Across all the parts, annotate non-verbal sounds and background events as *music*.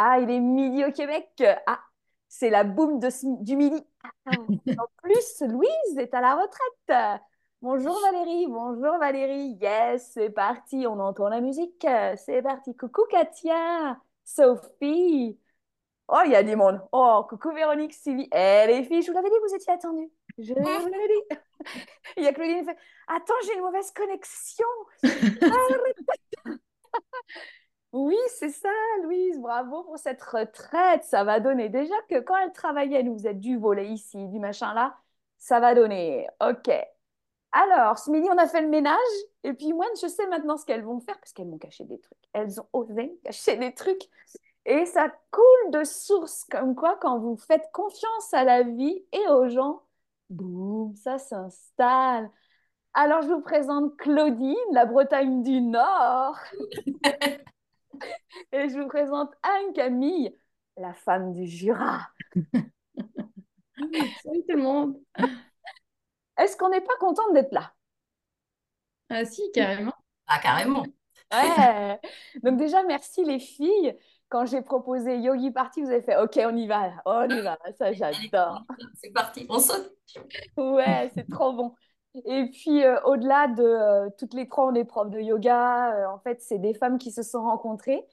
Ah, il est midi au Québec. Ah, c'est la boum de, du midi. Ah, en plus, Louise est à la retraite. Bonjour Valérie, bonjour Valérie. Yes, c'est parti, on entend la musique. C'est parti. Coucou Katia, Sophie. Oh, il y a du monde. Oh, coucou Véronique, Sylvie. Eh, les filles, je vous l'avais dit, vous étiez attendues. Je vous l'avais dit. il y a Claudine qui fait Attends, j'ai une mauvaise connexion. Oui, c'est ça, Louise. Bravo pour cette retraite. Ça va donner. Déjà que quand elle travaillait, nous, êtes du volet ici, du machin là, ça va donner. OK. Alors, ce midi, on a fait le ménage. Et puis, moi, je sais maintenant ce qu'elles vont faire parce qu'elles m'ont caché des trucs. Elles ont osé cacher des trucs. Et ça coule de source, comme quoi, quand vous faites confiance à la vie et aux gens, boum, ça s'installe. Alors, je vous présente Claudine, la Bretagne du Nord. *laughs* *laughs* et je vous présente Anne-Camille, la femme du Jura. *laughs* Salut tout le monde. Est-ce qu'on n'est pas contente d'être là? Ah si, carrément. Ah, carrément. Ouais. Donc déjà, merci les filles. Quand j'ai proposé Yogi Party, vous avez fait OK, on y va, on y va. Ça, j'adore. C'est parti, on saute. Ouais, c'est trop bon. Et puis, euh, au-delà de euh, toutes les trois, on est profs de yoga. Euh, en fait, c'est des femmes qui se sont rencontrées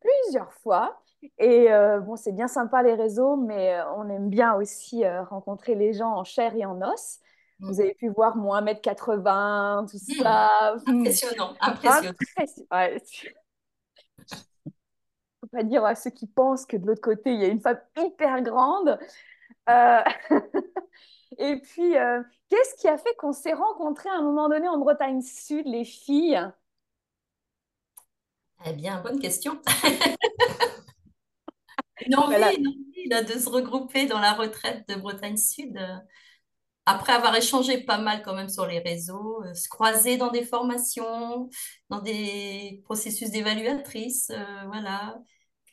plusieurs fois. Et bon, c'est bien sympa les réseaux, mais on aime bien aussi rencontrer les gens en chair et en os. Vous mm. avez pu voir mon 1m80, tout mm. ça. Impressionnant, impressionnant. *laughs* Ouais. faut pas dire à ceux qui pensent que de l'autre côté, il y a une femme hyper grande. *laughs* Et puis, euh, qu'est-ce qui a fait qu'on s'est rencontrés à un moment donné en Bretagne Sud, les filles? Eh bien, bonne question. *laughs* une envie, de se regrouper dans la retraite de Bretagne Sud. Euh, après avoir échangé pas mal quand même sur les réseaux, euh, se croiser dans des formations, dans des processus d'évaluatrice, voilà.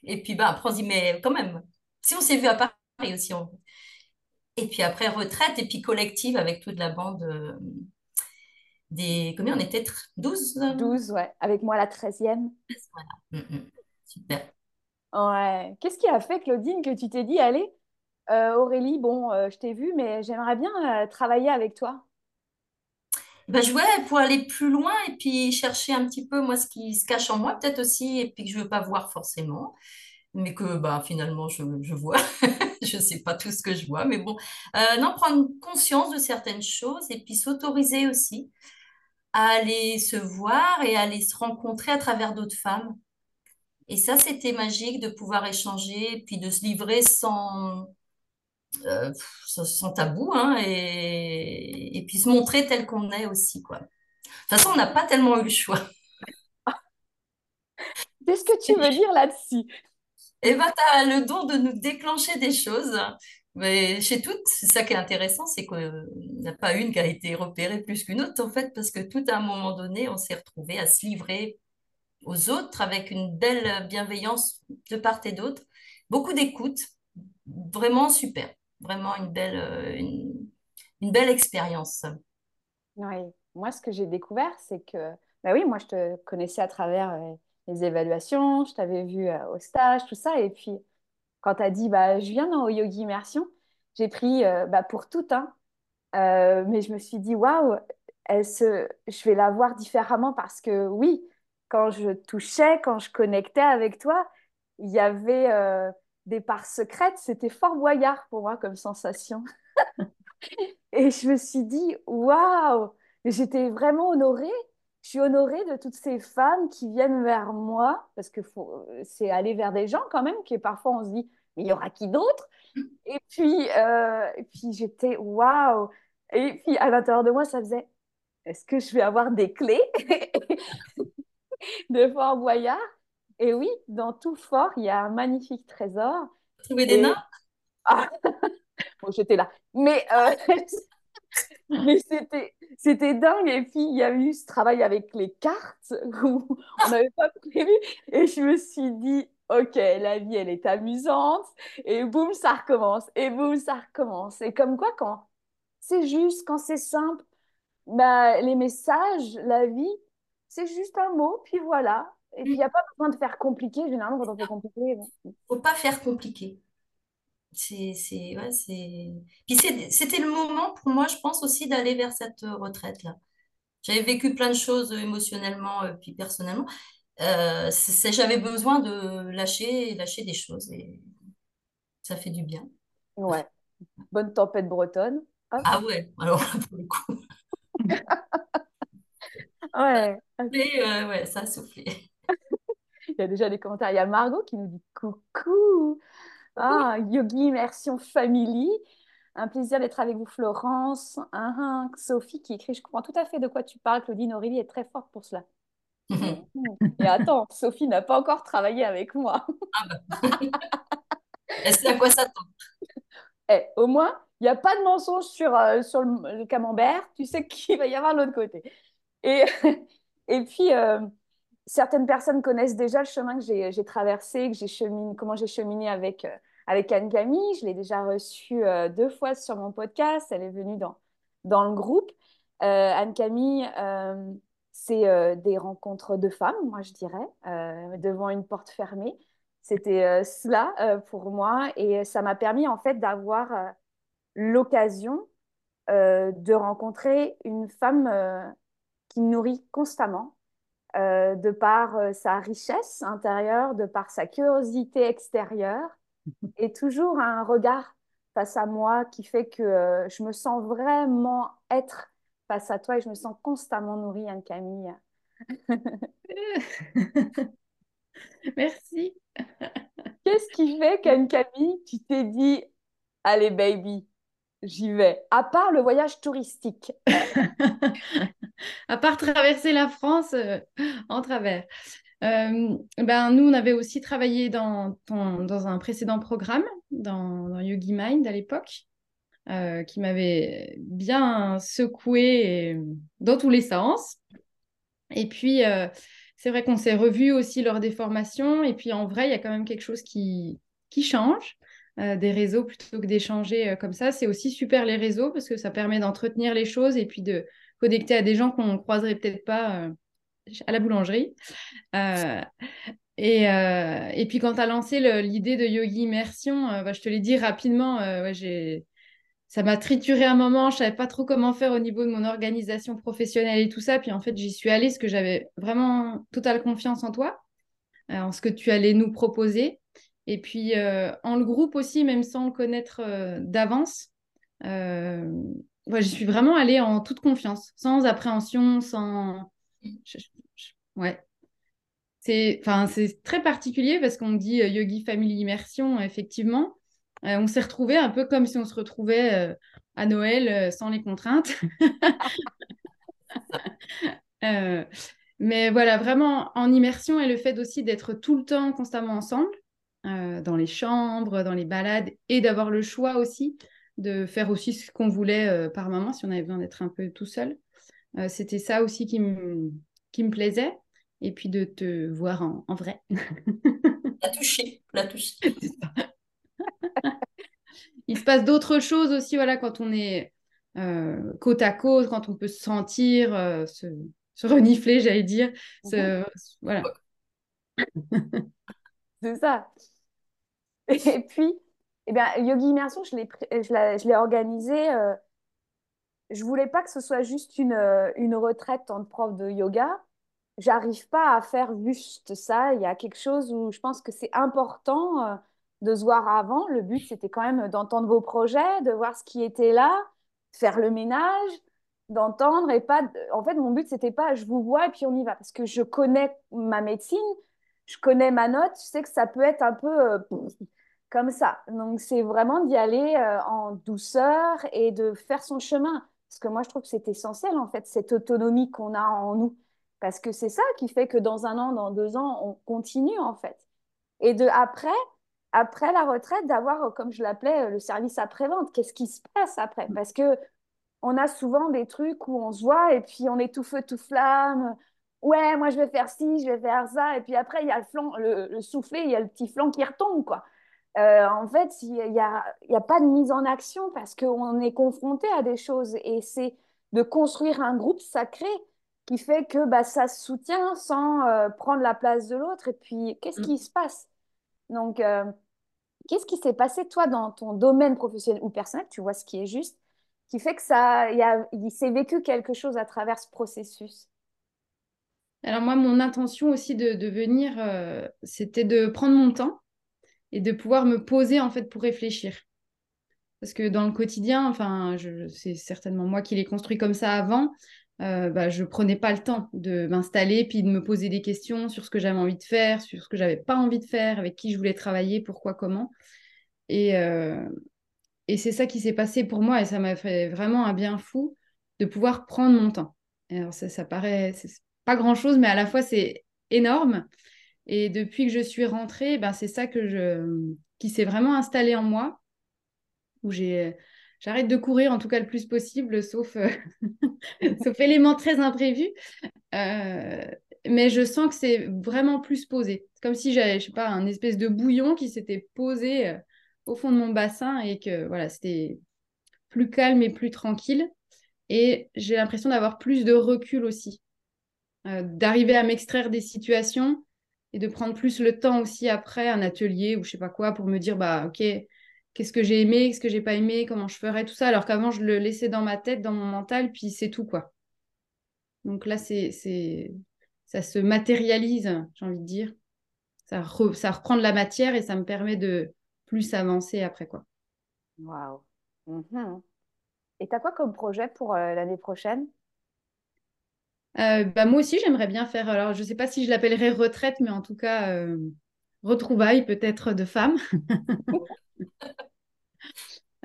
Et puis, bah, après, on se dit, mais quand même, si on s'est vu à Paris aussi, on, et puis après, retraite, et puis collective avec toute la bande euh, des... Combien on était? 12 12, ouais. Avec moi, la 13e. Voilà. Mm, mm. Super. Ouais. Qu'est-ce qui a fait, Claudine, que tu t'es dit, allez, euh, Aurélie, bon, euh, je t'ai vu, mais j'aimerais bien travailler avec toi ben, je, ouais, pour aller plus loin et puis chercher un petit peu, moi, ce qui se cache en moi, peut-être aussi, et puis que je ne veux pas voir forcément mais que bah, finalement je, je vois. *laughs* je ne sais pas tout ce que je vois, mais bon, euh, non, prendre conscience de certaines choses et puis s'autoriser aussi à aller se voir et à aller se rencontrer à travers d'autres femmes. Et ça, c'était magique de pouvoir échanger puis de se livrer sans, euh, sans, tabou hein, et, et, puis se montrer tel qu'on est aussi. Quoi. De toute façon, on n'a pas tellement eu le choix. Qu'est-ce que tu veux dire là-dessus? Et ben, tu as le don de nous déclencher des choses. Mais chez toutes, c'est ça qui est intéressant, c'est qu'il n'y a pas une qui a été repérée plus qu'une autre, en fait, parce que tout à un moment donné, on s'est retrouvé à se livrer aux autres avec une belle bienveillance de part et d'autre, beaucoup d'écoute, vraiment super, vraiment une belle, euh, une, belle expérience. Oui, moi, ce que j'ai découvert, c'est que, bah oui, moi, je te connaissais à travers euh, les évaluations, je t'avais vu euh, au stage, tout ça. Et puis, quand tu as dit, bah, je viens dans Yogi Immersion, j'ai pris euh, bah, pour tout, hein. Euh, mais je me suis dit, waouh, je vais la voir différemment parce que oui, quand je touchais, quand je connectais avec toi, il y avait des parts secrètes. C'était fort boyard pour moi comme sensation. *laughs* Et je me suis dit, waouh, j'étais vraiment honorée je suis honorée de toutes ces femmes qui viennent vers moi, parce que c'est aller vers des gens quand même, qui parfois on se dit, mais il y aura qui d'autre? *laughs* Et puis, euh, puis j'étais, waouh Et puis à l'intérieur de moi, ça faisait, est-ce que je vais avoir des clés *laughs* de Fort Boyard? Et oui, dans tout fort, il y a un magnifique trésor. Trouver des nains? Ah *laughs* Bon, j'étais là. Mais euh, *laughs* mais c'était, c'était dingue. Et puis, il y a eu ce travail avec les cartes *laughs* où on n'avait pas prévu. Et je me suis dit, OK, la vie, elle est amusante. Et boum, ça recommence. Et boum, ça recommence. Et comme quoi, quand c'est juste, quand c'est simple, bah, les messages, la vie, c'est juste un mot, puis voilà. Et puis, il n'y a pas besoin de faire compliqué. Généralement, quand on fait compliqué, bon. Faut pas faire compliqué. C'est, c'est, ouais, c'est... Puis c'est- c'était le moment pour moi, je pense aussi, d'aller vers cette euh, retraite-là. J'avais vécu plein de choses euh, émotionnellement, euh, puis personnellement. Euh, c'est- j'avais besoin de lâcher, lâcher des choses et ça fait du bien. Ouais. Bonne tempête bretonne. Hop. Ah ouais, alors pour le coup. *laughs* Ouais. Mais euh, ouais, ça a soufflé. *laughs* Il y a déjà des commentaires. Il y a Margot qui nous dit coucou. Ah, Yogi Immersion Family. Un plaisir d'être avec vous, Florence. Ah, ah. Sophie qui écrit Je comprends tout à fait de quoi tu parles. Claudine Aurélie est très forte pour cela. *laughs* Et attends, Sophie n'a pas encore travaillé avec moi. *laughs* Elle sait à quoi s'attendre. Eh, au moins, il n'y a pas de mensonge sur, euh, sur le, le camembert. Tu sais *laughs* qu'il va y avoir de l'autre côté. Et, et puis, euh, certaines personnes connaissent déjà le chemin que j'ai traversé, que j'ai cheminé, comment j'ai cheminé avec, euh, avec Anne-Camille. Je l'ai déjà reçue euh, deux fois sur mon podcast. Elle est venue dans, dans le groupe. Euh, Anne-Camille, euh, c'est des rencontres de femmes, moi je dirais, devant une porte fermée. C'était cela pour moi et ça m'a permis en fait d'avoir l'occasion de rencontrer une femme qui nourrit constamment de par sa richesse intérieure, de par sa curiosité extérieure *laughs* et toujours un regard face à moi qui fait que euh, je me sens vraiment être face à toi et je me sens constamment nourrie, Anne-Camille. *laughs* Merci. *laughs* Qu'est-ce qui fait qu'Anne-Camille, tu t'es dit, allez baby, j'y vais, à part le voyage touristique. À part traverser la France euh, en travers. Euh, ben, nous, on avait aussi travaillé dans, un précédent programme, dans, dans Yogi Mind à l'époque, euh, qui m'avait bien secoué et- dans tous les sens. Et puis, euh, c'est vrai qu'on s'est revus aussi lors des formations. Et puis, en vrai, il y a quand même quelque chose qui, qui change. euh, des réseaux plutôt que d'échanger euh, comme ça. C'est aussi super les réseaux parce que ça permet d'entretenir les choses et puis de connecter à des gens qu'on ne croiserait peut-être pas euh, à la boulangerie. Euh, et, euh, et puis quand tu as lancé l'idée de Yogi Immersion, euh, bah, je te l'ai dit rapidement, ouais, ça m'a trituré un moment, je savais pas trop comment faire au niveau de mon organisation professionnelle et tout ça. Puis en fait, j'y suis allée parce que j'avais vraiment totale confiance en toi, en ce que tu allais nous proposer. Et puis en le groupe aussi, même sans le connaître d'avance, ouais, j'y suis vraiment allée en toute confiance, sans appréhension, sans... je- je- je- Ouais. C'est enfin, c'est très particulier parce qu'on dit euh, Yogi Family Immersion, effectivement. Euh, on s'est retrouvés un peu comme si on se retrouvait euh, à Noël sans les contraintes. *laughs* Mais voilà, vraiment en immersion et le fait aussi d'être tout le temps constamment ensemble, dans les chambres, dans les balades, et d'avoir le choix aussi de faire aussi ce qu'on voulait par moment, si on avait besoin d'être un peu tout seul. C'était ça aussi qui me qui me plaisait. Et puis de te voir en, en vrai. *laughs* La toucher, la toucher. *laughs* *laughs* Il se passe d'autres choses aussi, voilà, quand on est euh, côte à côte, quand on peut se sentir, euh, se, se renifler, j'allais dire. Se- voilà. C'est ça. Et puis, eh bien, Yogi Immersion, je l'ai pr- je l'ai je l'ai organisé. euh, je voulais pas que ce soit juste une, euh, une retraite en prof de yoga. J'arrive pas à faire juste ça. Il y a quelque chose où je pense que c'est important euh, de se voir avant. Le but, c'était quand même d'entendre vos projets, de voir ce qui était là, faire le ménage, d'entendre et pas. En fait, mon but, c'était pas je vous vois et puis on y va parce que je connais ma médecine, je connais ma note, je sais que ça peut être un peu euh, comme ça. Donc, c'est vraiment d'y aller euh, en douceur et de faire son chemin. Parce que moi, je trouve que c'est essentiel, en fait, cette autonomie qu'on a en nous. Parce que c'est ça qui fait que dans un an, dans deux ans, on continue, en fait. Et de après, après la retraite, d'avoir, euh, comme je l'appelais, euh, le service après-vente. Qu'est-ce qui se passe après? Parce que on a souvent des trucs où on se voit et puis on est tout feu, tout flamme. Ouais, moi, je vais faire ci, je vais faire ça. Et puis après, il y a le, flanc, le, le soufflet, il y a le petit flanc qui retombe, quoi. Euh, en fait, il n'y a, y a pas de mise en action parce qu'on est confronté à des choses et c'est de construire un groupe sacré qui fait que bah, ça se soutient sans euh, prendre la place de l'autre. Et puis, qu'est-ce Mm. qui se passe? Donc, euh, qu'est-ce qui s'est passé, toi, dans ton domaine professionnel ou personnel, tu vois ce qui est juste, qui fait que ça, y a, il s'est vécu quelque chose à travers ce processus? Alors moi, mon intention aussi de, de venir, euh, c'était de prendre mon temps et de pouvoir me poser en fait pour réfléchir. Parce que dans le quotidien, enfin, c'est certainement moi qui l'ai construit comme ça avant, euh, bah, je prenais pas le temps de m'installer puis de me poser des questions sur ce que j'avais envie de faire, sur ce que j'avais pas envie de faire, avec qui je voulais travailler, pourquoi, comment. Et, euh, c'est ça qui s'est passé pour moi et ça m'a fait vraiment un bien fou de pouvoir prendre mon temps. Alors ça, ça paraît pas grand-chose, mais à la fois c'est énorme. Et depuis que je suis rentrée, ben, c'est ça qui s'est vraiment installé en moi, où j'ai... j'arrête de courir en tout cas le plus possible, sauf, euh, *laughs* sauf éléments très imprévus. Euh, Mais je sens que c'est vraiment plus posé. Comme si j'avais, je sais pas, un espèce de bouillon qui s'était posé euh, au fond de mon bassin et que voilà, c'était plus calme et plus tranquille. Et j'ai l'impression d'avoir plus de recul aussi, d'arriver à m'extraire des situations et de prendre plus le temps aussi après un atelier ou je sais pas quoi pour me dire bah ok qu'est-ce que j'ai aimé qu'est-ce que j'ai pas aimé comment je ferais tout ça alors qu'avant je le laissais dans ma tête dans mon mental puis c'est tout quoi donc là c'est c'est ça se matérialise j'ai envie de dire ça, re- ça reprend de la matière et ça me permet de plus avancer après quoi Waouh. Mhm. Et t'as quoi comme projet pour euh, l'année prochaine? Euh, bah, moi aussi j'aimerais bien faire alors je sais pas si je l'appellerais retraite mais en tout cas euh, retrouvailles peut-être de femmes *laughs*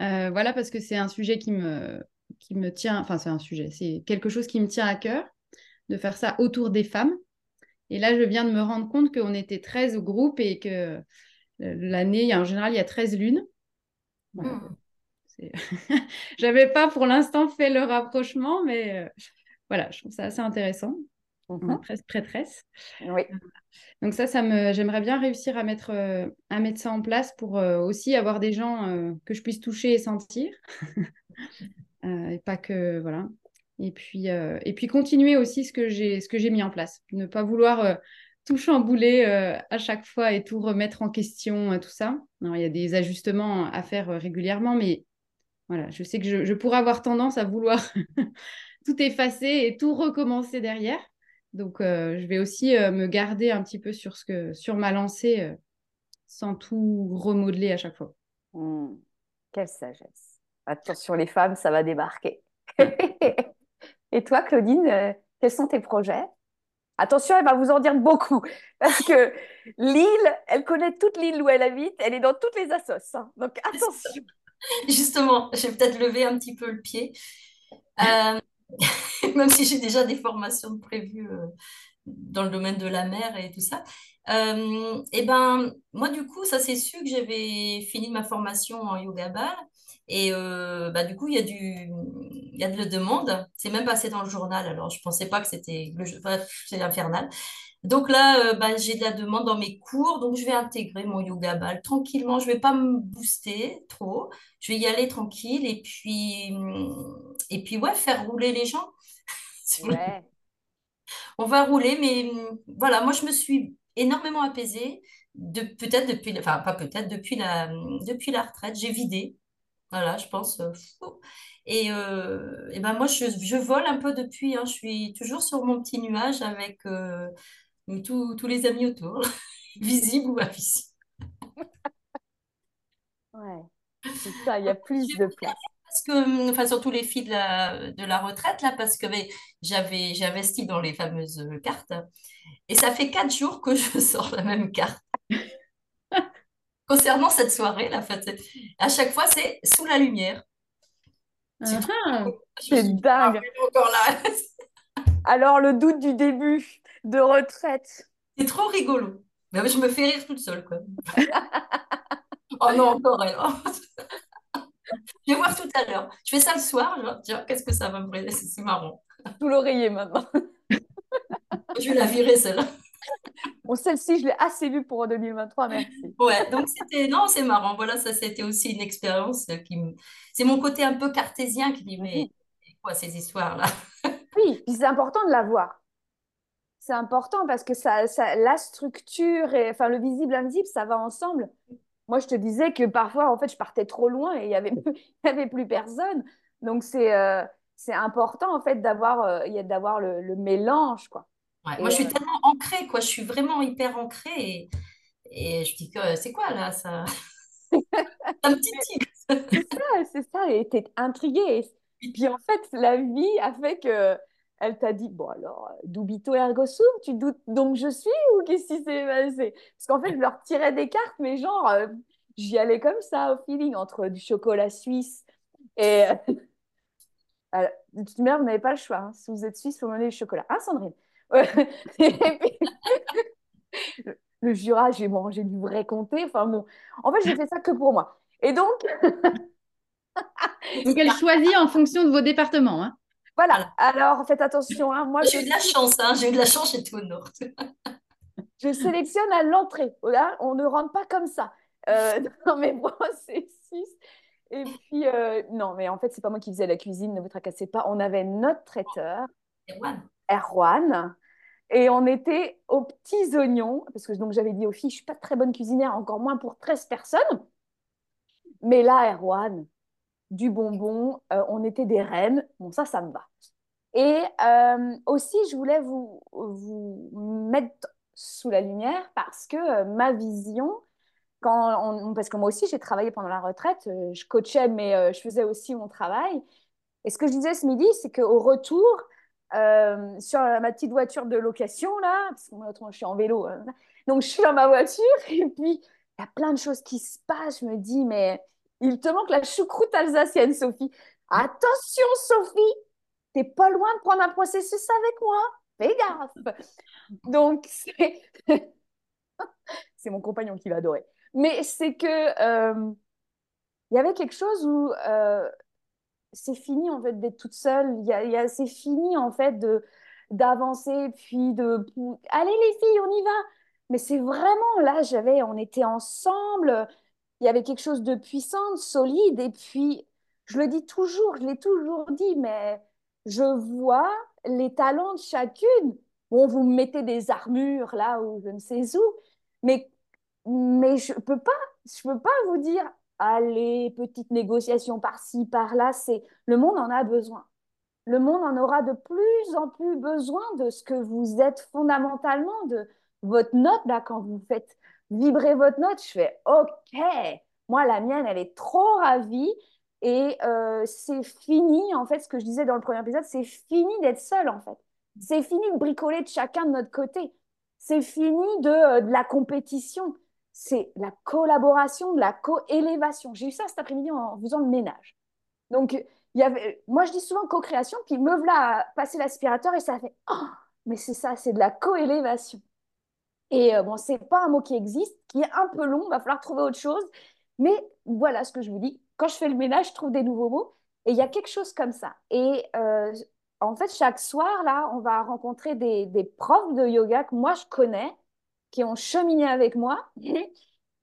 Euh, voilà, parce que c'est un sujet qui me, qui me tient, enfin c'est un sujet, c'est quelque chose qui me tient à cœur, de faire ça autour des femmes. Et là, je viens de me rendre compte qu'on était 13 au groupe et que euh, l'année, en général, il y a 13 lunes. C'est- *laughs* J'avais pas pour l'instant fait le rapprochement, mais euh, voilà, je trouve ça assez intéressant. Mhm. presque prêtresse. Oui. Donc ça, ça me, j'aimerais bien réussir à mettre, euh, à mettre ça en place pour euh, aussi avoir des gens euh, que je puisse toucher et sentir. *laughs* Euh, et pas que, voilà. Et puis, euh, et puis continuer aussi ce que j'ai, ce que j'ai mis en place. Ne pas vouloir euh, tout chambouler euh, à chaque fois et tout remettre en question, euh, tout ça. Alors, il y a des ajustements à faire euh, régulièrement, mais voilà, je sais que je, je pourrais avoir tendance à vouloir *laughs* tout effacer et tout recommencer derrière. Donc, euh, je vais aussi euh, me garder un petit peu sur, ce que, sur ma lancée euh, sans tout remodeler à chaque fois. Hmm. Quelle sagesse. Attention les femmes, ça va débarquer. *laughs* Et toi, Claudine, euh, quels sont tes projets? Attention, elle va vous en dire beaucoup. Parce que l'île, elle connaît toute l'île où elle habite, elle est dans toutes les assos. hein. Donc *laughs* attention. Justement, j'ai peut-être levé un petit peu le pied. Euh, *laughs* même si j'ai déjà des formations prévues euh, dans le domaine de la mer et tout ça. Euh, et ben, moi, du coup, ça s'est su que j'avais fini ma formation en yoga bar. Et euh, bah, du coup, il y a y a de la demande. C'est même passé dans le journal. Alors, je pensais pas que c'était bref, c'est infernal. Donc là, euh, bah, j'ai de la demande dans mes cours. Donc, je vais intégrer mon yoga ball tranquillement. Je vais pas me booster trop. Je vais y aller tranquille. Et puis, et puis ouais, faire rouler les gens. *laughs* Ouais. On va rouler, mais hum, voilà, moi je me suis énormément apaisée, de, peut-être depuis, enfin pas peut-être, depuis la, depuis la retraite, j'ai vidé, voilà, je pense. euh, et, euh, et ben moi je, je vole un peu depuis, hein, je suis toujours sur mon petit nuage avec euh, tous tous les amis autour, *laughs* visibles ou invisibles. Ouais. C'est ça, il y a plus de place. Parce que, hum, enfin, surtout les filles de la, de la retraite, là, parce que j'avais, investi dans les fameuses euh, cartes. Et ça fait quatre jours que je *laughs* sors la même carte. Concernant cette soirée, fête, à chaque fois, c'est sous la lumière. C'est Ah, dit, ah, dingue. encore là. *laughs* Alors, le doute du début de retraite. C'est trop rigolo. Mais je me fais rire toute seule, quoi. *laughs* Oh non, encore elle. Oh. Je vais voir tout à l'heure. Je fais ça le soir. Je vais dire, qu'est-ce que ça va me brûler? C'est marrant. Sous l'oreiller maintenant. *laughs* Je vais la virer, celle-là. Bon, celle-ci, je l'ai assez vue pour 2023, merci. Ouais, donc c'était, non, c'est marrant. Voilà, ça, c'était aussi une expérience qui me, c'est mon côté un peu cartésien qui dit, mais quoi ces histoires-là? Oui, puis c'est important de l'avoir. C'est important parce que ça, ça, la structure et enfin le visible, invisible, ça va ensemble. Moi, je te disais que parfois, en fait, je partais trop loin et il y avait, *laughs* il y avait plus personne. Donc c'est euh, c'est important en fait d'avoir euh, d'avoir le, le mélange quoi. Ouais, moi, je suis euh, tellement ancrée, quoi. Je suis vraiment hyper ancrée. Et, et je dis que c'est quoi là, ça? *laughs* Un petit c'est ça, c'est ça. Et t'es intriguée. Et puis en fait, la vie a fait que elle t'a dit bon alors euh, dubito ergo sum, tu doutes donc je suis ou qu'est-ce qui s'est passé? Parce qu'en fait, je leur tirais des cartes, mais genre euh, j'y allais comme ça au feeling entre du chocolat suisse et *laughs* Alors, de toute manière, vous n'avez pas le choix. hein. Si vous êtes suisse, faut mener le chocolat. Hein, Sandrine? *laughs* Puis, le, le Jura, j'ai mangé du vrai comté. Enfin bon, en fait, j'ai fait ça que pour moi. Et donc, *laughs* Donc, elle choisit en fonction de vos départements. hein. Voilà. Voilà. Alors, faites attention. hein. Moi, je, J'ai eu de la chance, hein. J'ai eu de la chance, j'étais au nord. je sélectionne à l'entrée. Voilà, on ne rentre pas comme ça. Euh, *laughs* non, mais moi, c'est suisse. Et puis, euh, non, mais en fait, c'est pas moi qui faisais la cuisine, ne vous tracassez pas. On avait notre traiteur, Erwan. Erwan. Et on était aux petits oignons, parce que donc j'avais dit aux filles, je suis pas très bonne cuisinière, encore moins pour 13 personnes. Mais là, Erwan, du bonbon, euh, on était des reines. Bon, ça, ça me va. Et euh, aussi, je voulais vous, vous mettre sous la lumière parce que euh, ma vision, quand on- parce que moi aussi, j'ai travaillé pendant la retraite, je coachais, mais je faisais aussi mon travail. Et ce que je disais ce midi, c'est qu'au retour, sur ma petite voiture de location, là, parce que moi, je suis en vélo, hein, donc je suis dans ma voiture, *laughs* et puis il y a plein de choses qui se passent. Je me dis, mais il te manque la choucroute alsacienne, Sophie. Attention, Sophie, t'es pas loin de prendre un processus avec moi. Fais gaffe. Donc, *laughs* c'est mon compagnon qui va adorer. Mais c'est que euh, il y avait quelque chose où euh, c'est fini en fait d'être toute seule. Y y a- c'est fini en fait de d'avancer puis de allez les filles, on y va. Mais c'est vraiment là, j'avais, on était ensemble. Il y avait quelque chose de puissant, de solide. Et puis, je le dis toujours, je l'ai toujours dit, mais je vois les talents de chacune. Bon, vous me mettez des armures là ou je ne sais où, mais mais je peux pas, je peux pas vous dire, allez, petite négociation par-ci, par-là. C'est le monde en a besoin. Le monde en aura de plus en plus besoin de ce que vous êtes fondamentalement, de votre note, là, quand vous faites vibrer votre note, je fais OK. Moi, la mienne, elle est trop ravie. Et euh, c'est fini, en fait, ce que je disais dans le premier épisode, c'est fini d'être seul, en fait. C'est fini de bricoler de chacun de notre côté. C'est fini de, euh, de la compétition. C'est la collaboration, de la co-élévation. J'ai eu ça cet après-midi en faisant le ménage. Donc, y avait, moi, je dis souvent co-création, puis me voilà passer l'aspirateur et ça fait Oh, mais c'est ça, c'est de la co-élévation. Et euh, bon, c'est pas un mot qui existe, qui est un peu long, va falloir trouver autre chose. Mais voilà ce que je vous dis. Quand je fais le ménage, je trouve des nouveaux mots. Et il y a quelque chose comme ça. Et euh, en fait, chaque soir, là, on va rencontrer des, profs de yoga que moi, je connais, qui ont cheminé avec moi *laughs*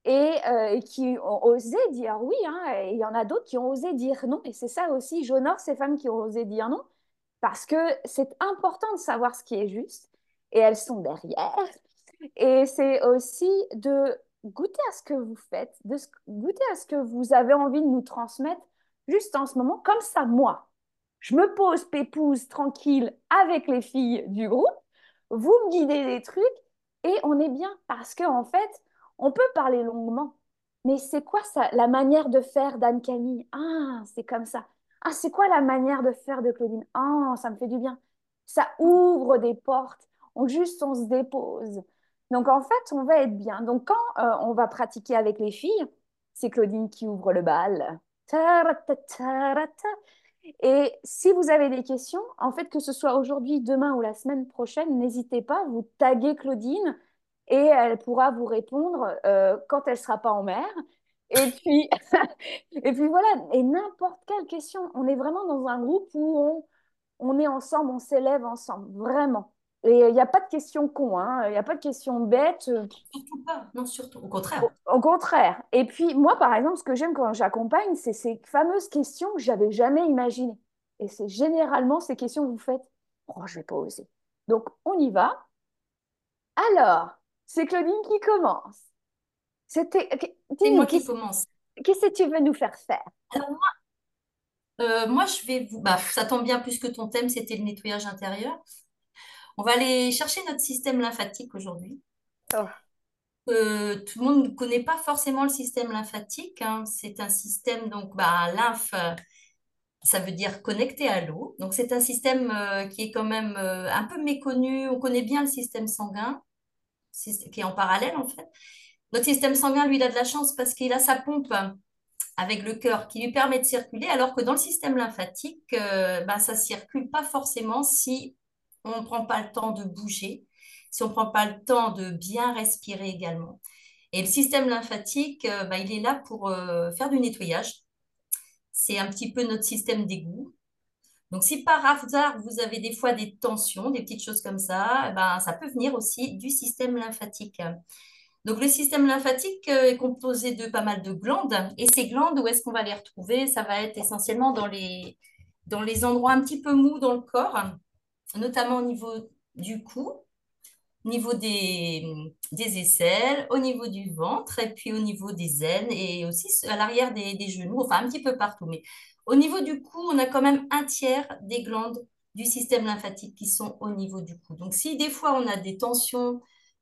et, euh, et qui ont osé dire oui. hein. il y en a d'autres qui ont osé dire non. Et c'est ça aussi, j'honore ces femmes qui ont osé dire non, parce que c'est important de savoir ce qui est juste. Et elles sont derrière. Et c'est aussi de goûter à ce que vous faites, de goûter à ce que vous avez envie de nous transmettre juste en ce moment, comme ça, moi. Je me pose pépouse tranquille avec les filles du groupe, vous me guidez des trucs et on est bien parce que en fait, on peut parler longuement, mais c'est quoi ça, la manière de faire d'Anne-Camille? Ah, c'est comme ça. Ah, c'est quoi la manière de faire de Claudine? Ah, ça me fait du bien. Ça ouvre des portes. On juste, on se dépose. Donc en fait, on va être bien. Donc quand euh, on va pratiquer avec les filles, c'est Claudine qui ouvre le bal. Et si vous avez des questions, en fait, que ce soit aujourd'hui, demain ou la semaine prochaine, n'hésitez pas, vous taguez Claudine et elle pourra vous répondre euh, quand elle sera pas en mer. Et puis, *laughs* et puis voilà, et n'importe quelle question. On est vraiment dans un groupe où on est ensemble, on s'élève ensemble, vraiment. Et il n'y a pas de questions con, hein, il n'y a pas de questions bêtes. euh, Surtout pas. Non, surtout. Au contraire. au, au contraire. Et puis, moi, par exemple, ce que j'aime quand j'accompagne, c'est ces fameuses questions que j'avais jamais imaginées. Et c'est généralement ces questions que vous faites. Oh, je vais pas oser. Donc, on y va. Alors, c'est Claudine qui commence. C'était. C'est moi qui commence. Qu'est-ce que tu veux nous faire faire? Alors moi, euh, moi, je vais vous... Bah, ça tombe bien puisque ton thème, c'était le nettoyage intérieur. On va aller chercher notre système lymphatique aujourd'hui. Oh. Euh, tout le monde ne connaît pas forcément le système lymphatique. hein. C'est un système, donc, bah, lymphe, euh, ça veut dire connecté à l'eau. Donc, c'est un système euh, qui est quand même euh, un peu méconnu. On connaît bien le système sanguin, qui est en parallèle, en fait. Notre système sanguin, lui, il a de la chance parce qu'il a sa pompe avec le cœur qui lui permet de circuler, alors que dans le système lymphatique, ben, ça ne circule pas forcément si on ne prend pas le temps de bouger, si on ne prend pas le temps de bien respirer également. Et le système lymphatique, euh, ben, il est là pour euh, faire du nettoyage. C'est un petit peu notre système d'égout. Donc, si par hasard, vous avez des fois des tensions, des petites choses comme ça, eh ben, ça peut venir aussi du système lymphatique. Donc, le système lymphatique euh, est composé de pas mal de glandes. Et ces glandes, où est-ce qu'on va les retrouver? Ça va être essentiellement dans les, dans les endroits un petit peu mous dans le corps, notamment au niveau du cou, au niveau des, aisselles, au niveau du ventre, et puis au niveau des aines, et aussi à l'arrière des, des genoux, enfin un petit peu partout. Mais au niveau du cou, on a quand même un tiers des glandes du système lymphatique qui sont au niveau du cou. Donc, si des fois on a des tensions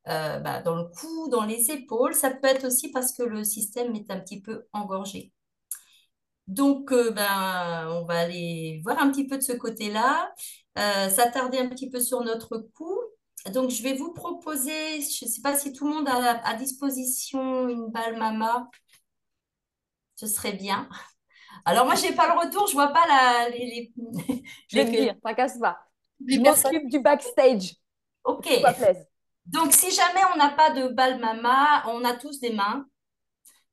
euh, bah, dans le cou, dans les épaules. Ça peut être aussi parce que le système est un petit peu engorgé. Donc, euh, ben, on va aller voir un petit peu de ce côté-là, euh, s'attarder un petit peu sur notre cou. Donc, je vais vous proposer, je ne sais pas si tout le monde a à disposition une balle mama, ce serait bien. Alors, moi, je n'ai pas le retour, je ne vois pas la, les, les, Je vais te dire, t'inquiète pas. Je m'occupe du backstage. Ok. Donc, si jamais on n'a pas de balle mama, on a tous des mains.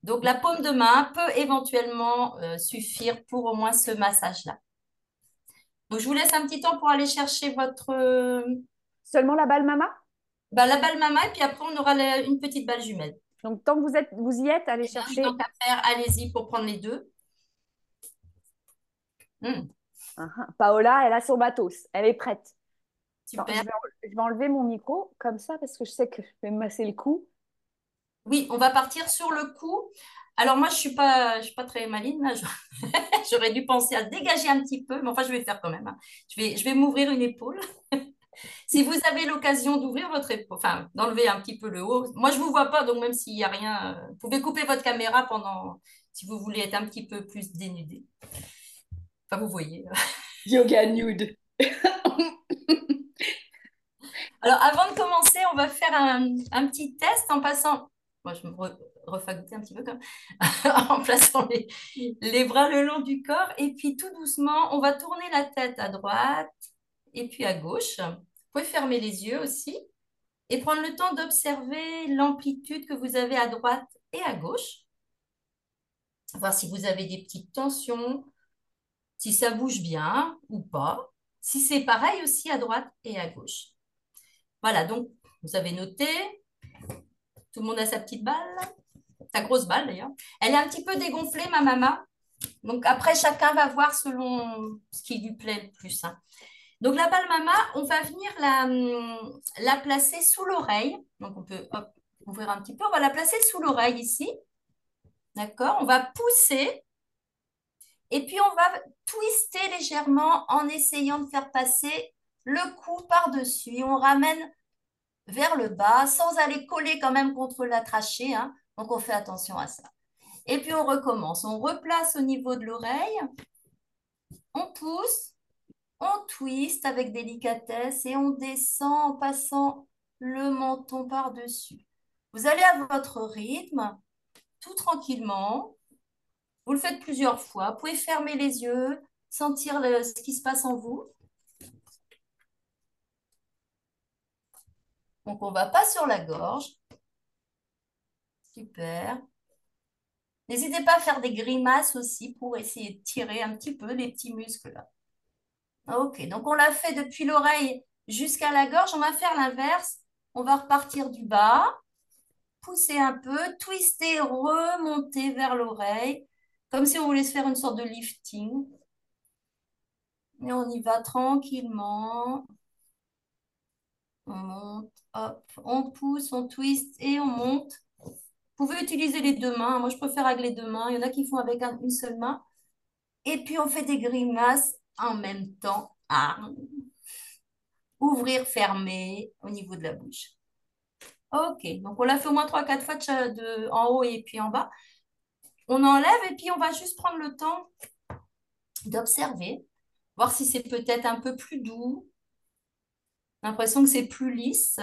Donc, la paume de main peut éventuellement euh, suffire pour au moins ce massage-là. Donc, je vous laisse un petit temps pour aller chercher votre euh, Seulement la balle mama? bah, la balle mama et puis après, on aura la- une petite balle jumelle. Donc, tant que vous êtes, vous y êtes, allez chercher. Donc, à faire, allez-y pour prendre les deux. Hmm, Ah, ah. Paola, elle a son matos. Elle est prête. Super. je vais, en- je vais enlever mon micro comme ça parce que je sais que je vais me masser le cou. Oui, on va partir sur le cou. Alors, moi, je ne suis pas, je suis pas très maline. là. *laughs* J'aurais dû penser à le dégager un petit peu, mais enfin, je vais faire quand même. hein. Je vais, je vais m'ouvrir une épaule. *laughs* Si vous avez l'occasion d'ouvrir votre épaule, enfin, d'enlever un petit peu le haut. Moi, je ne vous vois pas, donc même s'il n'y a rien, euh, vous pouvez couper votre caméra pendant, si vous voulez être un petit peu plus dénudé. Enfin, vous voyez. *laughs* Yoga nude. Alors, avant de commencer, on va faire un, un petit test en passant. Moi, je me re- refagoter un petit peu comme *laughs* en plaçant les, les bras le long du corps. Et puis, tout doucement, on va tourner la tête à droite et puis à gauche. Vous pouvez fermer les yeux aussi et prendre le temps d'observer l'amplitude que vous avez à droite et à gauche. Voir si vous avez des petites tensions, si ça bouge bien ou pas. Si c'est pareil aussi à droite et à gauche. Voilà, donc vous avez noté. Tout le monde a sa petite balle, sa grosse balle d'ailleurs. Elle est un petit peu dégonflée, ma maman. Donc après, chacun va voir selon ce qui lui plaît le plus. hein. Donc la balle mama, on va venir la, la placer sous l'oreille. Donc on peut ouvrir un petit peu. On va la placer sous l'oreille ici. D'accord? On va pousser. Et puis on va twister légèrement en essayant de faire passer le cou par-dessus. On ramène vers le bas sans aller coller quand même contre la trachée. hein. Donc on fait attention à ça. Et puis on recommence. On replace au niveau de l'oreille. On pousse. On twist avec délicatesse et on descend en passant le menton par-dessus. Vous allez à votre rythme, tout tranquillement. Vous le faites plusieurs fois. Vous pouvez fermer les yeux, sentir ce qui se passe en vous. Donc, on ne va pas sur la gorge. Super. N'hésitez pas à faire des grimaces aussi pour essayer de tirer un petit peu les petits muscles. Ok, donc on l'a fait depuis l'oreille jusqu'à la gorge. On va faire l'inverse. On va repartir du bas, pousser un peu, twister, remonter vers l'oreille, comme si on voulait se faire une sorte de lifting. Et on y va tranquillement. On monte, on pousse, on twist et on monte. Vous pouvez utiliser les deux mains. Moi, je préfère avec les deux mains. Il y en a qui font avec une seule main. Et puis, on fait des grimaces en même temps. Ouvrir, fermer au niveau de la bouche. Ok, donc on l'a fait au moins 3-4 fois en haut et puis en bas. On enlève et puis on va juste prendre le temps d'observer, voir si c'est peut-être un peu plus doux. L'impression que c'est plus lisse.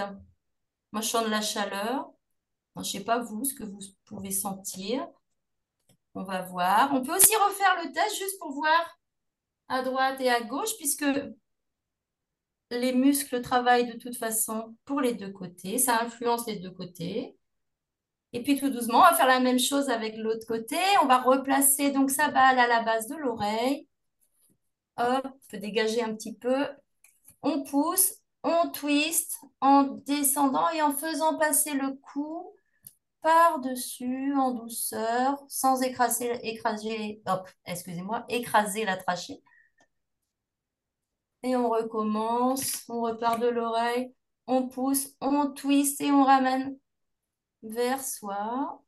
Moi, je sens de la chaleur. je ne sais pas vous, ce que vous pouvez sentir. On va voir. On peut aussi refaire le test juste pour voir à droite et à gauche, puisque les muscles travaillent de toute façon pour les deux côtés. Ça influence les deux côtés. Et puis tout doucement, on va faire la même chose avec l'autre côté. On va replacer donc sa balle à la base de l'oreille. Hop, on peut dégager un petit peu. On pousse, on twist en descendant et en faisant passer le cou par-dessus en douceur, sans écraser, écraser, excusez-moi, écraser la trachée. Et on recommence, on repart de l'oreille, on pousse, on twist et on ramène vers soi.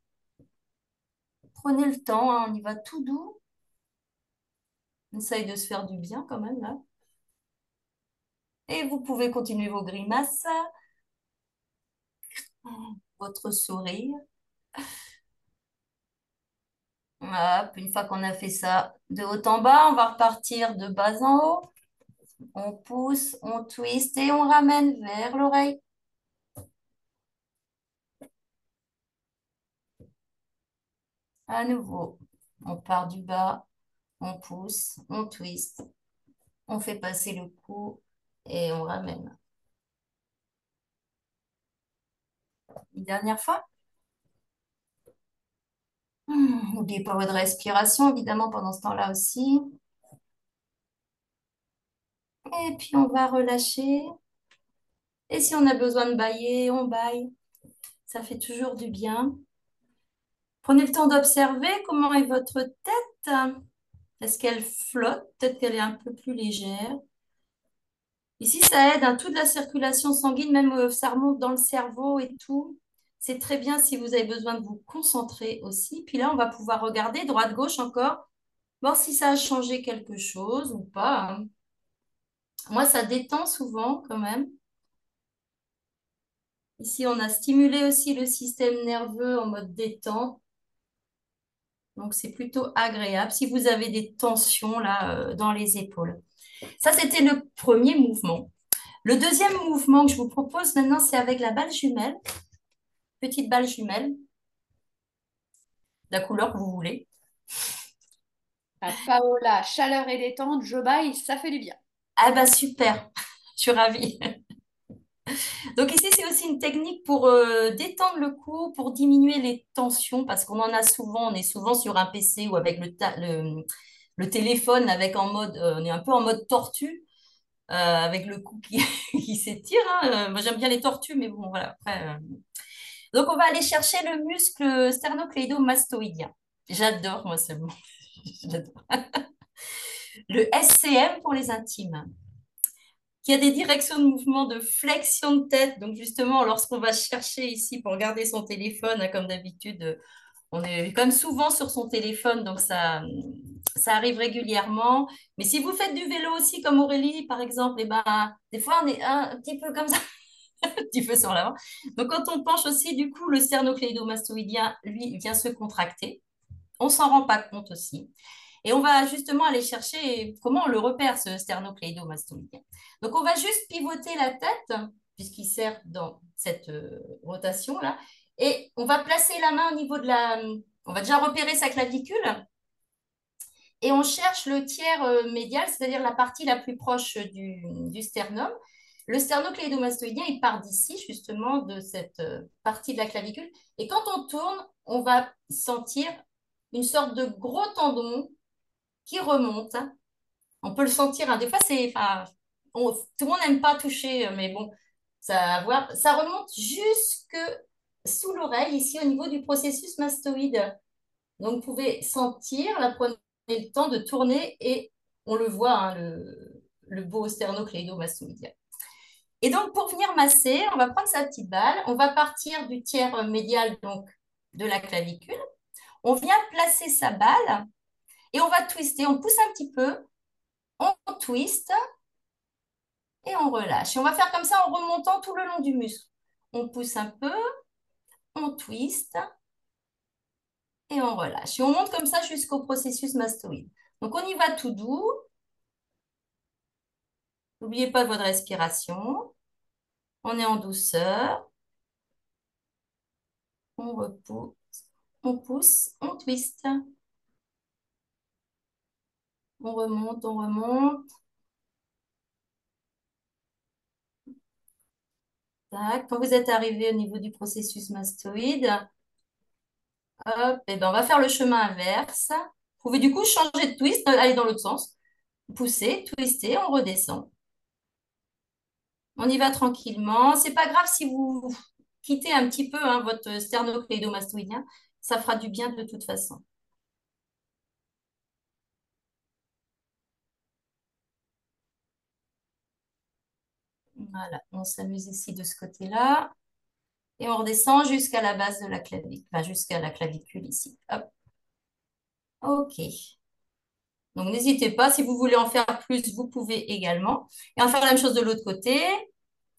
Prenez le temps, hein, on y va tout doux. On essaye de se faire du bien quand même là. Et vous pouvez continuer vos grimaces, votre sourire. une fois qu'on a fait ça de haut en bas, on va repartir de bas en haut. On pousse, on twist et on ramène vers l'oreille. À nouveau, on part du bas, on pousse, on twist, on fait passer le cou et on ramène. Une dernière fois. Hmm, n'oubliez pas votre respiration, évidemment, pendant ce temps-là aussi. Et puis, on va relâcher. Et si on a besoin de bailler, on baille. Ça fait toujours du bien. Prenez le temps d'observer comment est votre tête. Est-ce qu'elle flotte? Peut-être qu'elle est un peu plus légère. Ici, ça aide, à hein, toute la circulation sanguine, même euh, ça remonte dans le cerveau et tout. C'est très bien si vous avez besoin de vous concentrer aussi. Puis là, on va pouvoir regarder droite-gauche encore, voir si ça a changé quelque chose ou pas. Hein. Moi, ça détend souvent quand même. Ici, on a stimulé aussi le système nerveux en mode détente. Donc, c'est plutôt agréable si vous avez des tensions là euh, dans les épaules. Ça, c'était le premier mouvement. Le deuxième mouvement que je vous propose maintenant, c'est avec la balle jumelle. Petite balle jumelle. La couleur que vous voulez. Paola, chaleur et détente, je baille, ça fait du bien. Ah bah super, *laughs* je suis ravie. Donc ici, c'est aussi une technique pour euh, détendre le cou, pour diminuer les tensions, parce qu'on en a souvent, on est souvent sur un PC ou avec le, le, téléphone, avec en mode, euh, on est un peu en mode tortue, euh, avec le cou *laughs* qui, s'étire. Hein. Moi, j'aime bien les tortues, mais bon, voilà. Après, Donc, on va aller chercher le muscle sternocleidomastoïdien. J'adore, moi, c'est *laughs* *laughs* le SCM pour les intimes qui a des directions de mouvement de flexion de tête. Donc justement, lorsqu'on va chercher ici pour garder son téléphone, hein, comme d'habitude, on est comme souvent sur son téléphone, donc ça, ça arrive régulièrement. Mais si vous faites du vélo aussi, comme Aurélie, par exemple, et eh ben, des fois, on est un petit peu comme ça, *laughs* un petit peu sur l'avant. Donc quand on penche aussi, du coup, le sternocléidomastoïdien, lui, vient se contracter. On s'en rend pas compte aussi. Et on va justement aller chercher comment on le repère, ce sternocleidomastoïdien. Donc, on va juste pivoter la tête, puisqu'il sert dans cette euh, rotation-là. Et on va placer la main au niveau de la... On va déjà repérer sa clavicule. Et on cherche le tiers euh, médial, c'est-à-dire la partie la plus proche du, sternum. Le sternocleidomastoïdien, il part d'ici, justement, de cette euh, partie de la clavicule. Et quand on tourne, on va sentir une sorte de gros tendon qui remonte. On peut le sentir. Hein. Des fois, c'est, tout le monde n'aime pas toucher, mais bon, ça, voir, ça remonte jusque sous l'oreille, ici au niveau du processus mastoïde. Donc, vous pouvez sentir, la prenez le temps de tourner et on le voit, hein, le, le beau sternocleidomastoïdien. Et donc, pour venir masser, on va prendre sa petite balle, on va partir du tiers médial, donc de la clavicule. On vient placer sa balle et on va twister. On pousse un petit peu, on twist et on relâche. Et on va faire comme ça en remontant tout le long du muscle. On pousse un peu, on twist et on relâche. Et on monte comme ça jusqu'au processus mastoïde. Donc, on y va tout doux. N'oubliez pas votre respiration. On est en douceur. On repousse, on pousse, on twist. On remonte, on remonte. Quand vous êtes arrivé au niveau du processus mastoïde, et eh ben on va faire le chemin inverse. Vous pouvez du coup changer de twist, aller dans l'autre sens. Pousser, twister, on redescend. On y va tranquillement. C'est pas grave si vous quittez un petit peu hein, votre sternocléidomastoïdien. Ça fera du bien de toute façon. Voilà, on s'amuse ici de ce côté-là. Et on redescend jusqu'à la base de la clavicule, enfin jusqu'à la clavicule ici. Hop. OK. Donc, n'hésitez pas, si vous voulez en faire plus, vous pouvez également. Et on va faire la même chose de l'autre côté.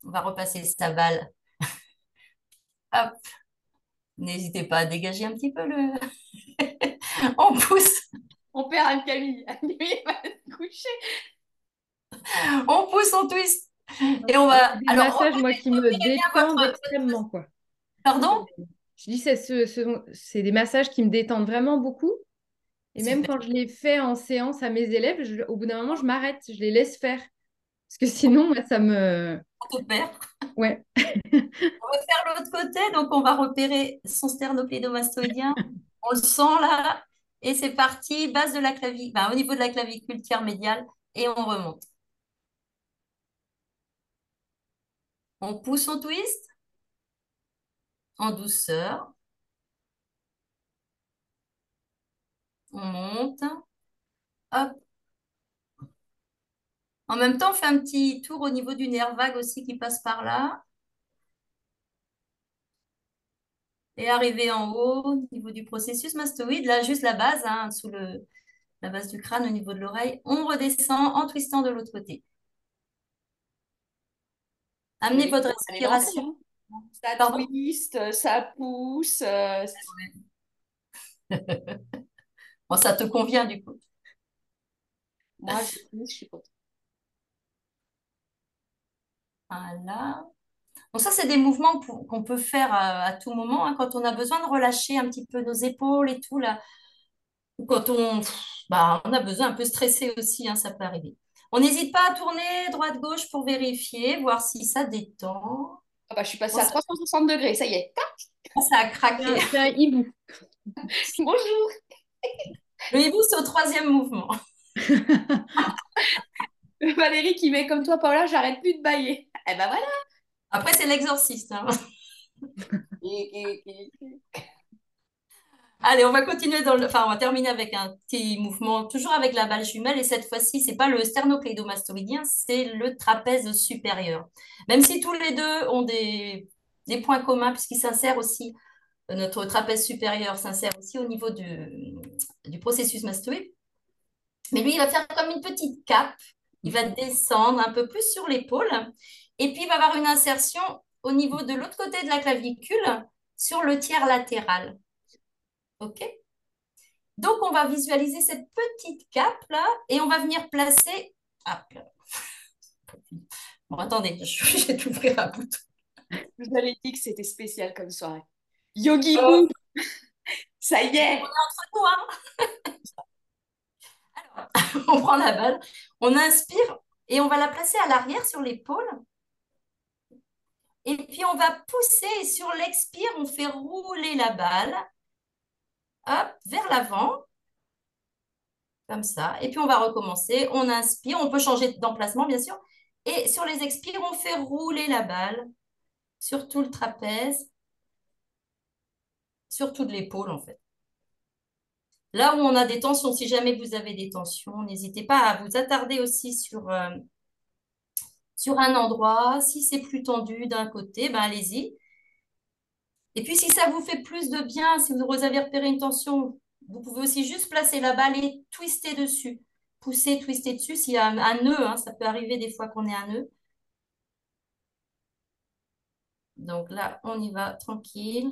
On va repasser sa balle. *laughs* Hop. N'hésitez pas à dégager un petit peu le... *laughs* on pousse. On perd un Camille. Camille va se coucher. On pousse, on twist. Et on va. Des Alors, massages, moi, qui me détendent extrêmement, quoi. Pardon? Je dis, c'est ce, des massages qui me détendent vraiment beaucoup. Et même quand je les fais en séance à mes élèves, au bout d'un moment, je m'arrête, je les laisse faire. Parce que sinon, moi, ça me. On te perd. Ouais. *laughs* on va faire l'autre côté, donc on va repérer son sternoclédomastoïdien. on le sent là, et c'est parti, base de la clavicule, ben, au niveau de la clavicule tiers médiale, et on remonte. On pousse, on twist en douceur. On monte. Hop. En même temps, on fait un petit tour au niveau du nerf vague aussi qui passe par là. Et arriver en haut au niveau du processus mastoïde, là, juste la base, hein, sous la base du crâne au niveau de l'oreille. On redescend en twistant de l'autre côté. Amenez votre respiration. Ça twist, ça pousse. Euh, *laughs* bon, ça te convient du coup. Moi, je, suis contente. Voilà. Donc ça, c'est des mouvements qu'on peut faire à, tout moment hein, quand on a besoin de relâcher un petit peu nos épaules et tout là. Ou quand on, bah, on a besoin un peu stressé aussi, hein, ça peut arriver. On n'hésite pas à tourner droite-gauche pour vérifier, voir si ça détend. Ah bah, je suis passée à 360 degrés, ça y est. Ça a craqué. C'est un hibou. *laughs* Bonjour. *laughs* Le hibou, c'est au troisième mouvement. *laughs* Valérie qui met comme toi, Paula, j'arrête plus de bailler. Eh ben voilà. Après, c'est l'exorciste. Hein. Allez, on va continuer dans le... Enfin, on va terminer avec un petit mouvement, toujours avec la balle jumelle. Et cette fois-ci, c'est pas le sternocléidomastoïdien, c'est le trapèze supérieur. Même si tous les deux ont des, points communs, puisqu'ils s'insèrent aussi, notre trapèze supérieur s'insère aussi au niveau du, du processus mastoïde. Mais lui, il va faire comme une petite cape. Il va descendre un peu plus sur l'épaule. Et puis, il va avoir une insertion au niveau de l'autre côté de la clavicule sur le tiers latéral. OK Donc, on va visualiser cette petite cape là et on va venir placer. *laughs* Bon, attendez, je vais t'ouvrir un bouton. Vous avez dit que c'était spécial comme soirée. Yogi oh. *laughs* Ça y est On est entre nous, hein *laughs* Alors, on prend la balle, on inspire et on va la placer à l'arrière sur l'épaule. Et puis, on va pousser et sur l'expire, on fait rouler la balle hop, vers l'avant, comme ça. Et puis, on va recommencer. On inspire, on peut changer d'emplacement, bien sûr. Et sur les expires, on fait rouler la balle sur tout le trapèze, sur toute l'épaule, en fait. Là où on a des tensions, si jamais vous avez des tensions, n'hésitez pas à vous attarder aussi sur, euh, sur un endroit. Si c'est plus tendu d'un côté, ben allez-y. Et puis, si ça vous fait plus de bien, si vous avez repéré une tension, vous pouvez aussi juste placer la balle et twister dessus. Pousser, twister dessus. S'il y a un, nœud, hein, ça peut arriver des fois qu'on ait un nœud. Donc là, on y va tranquille.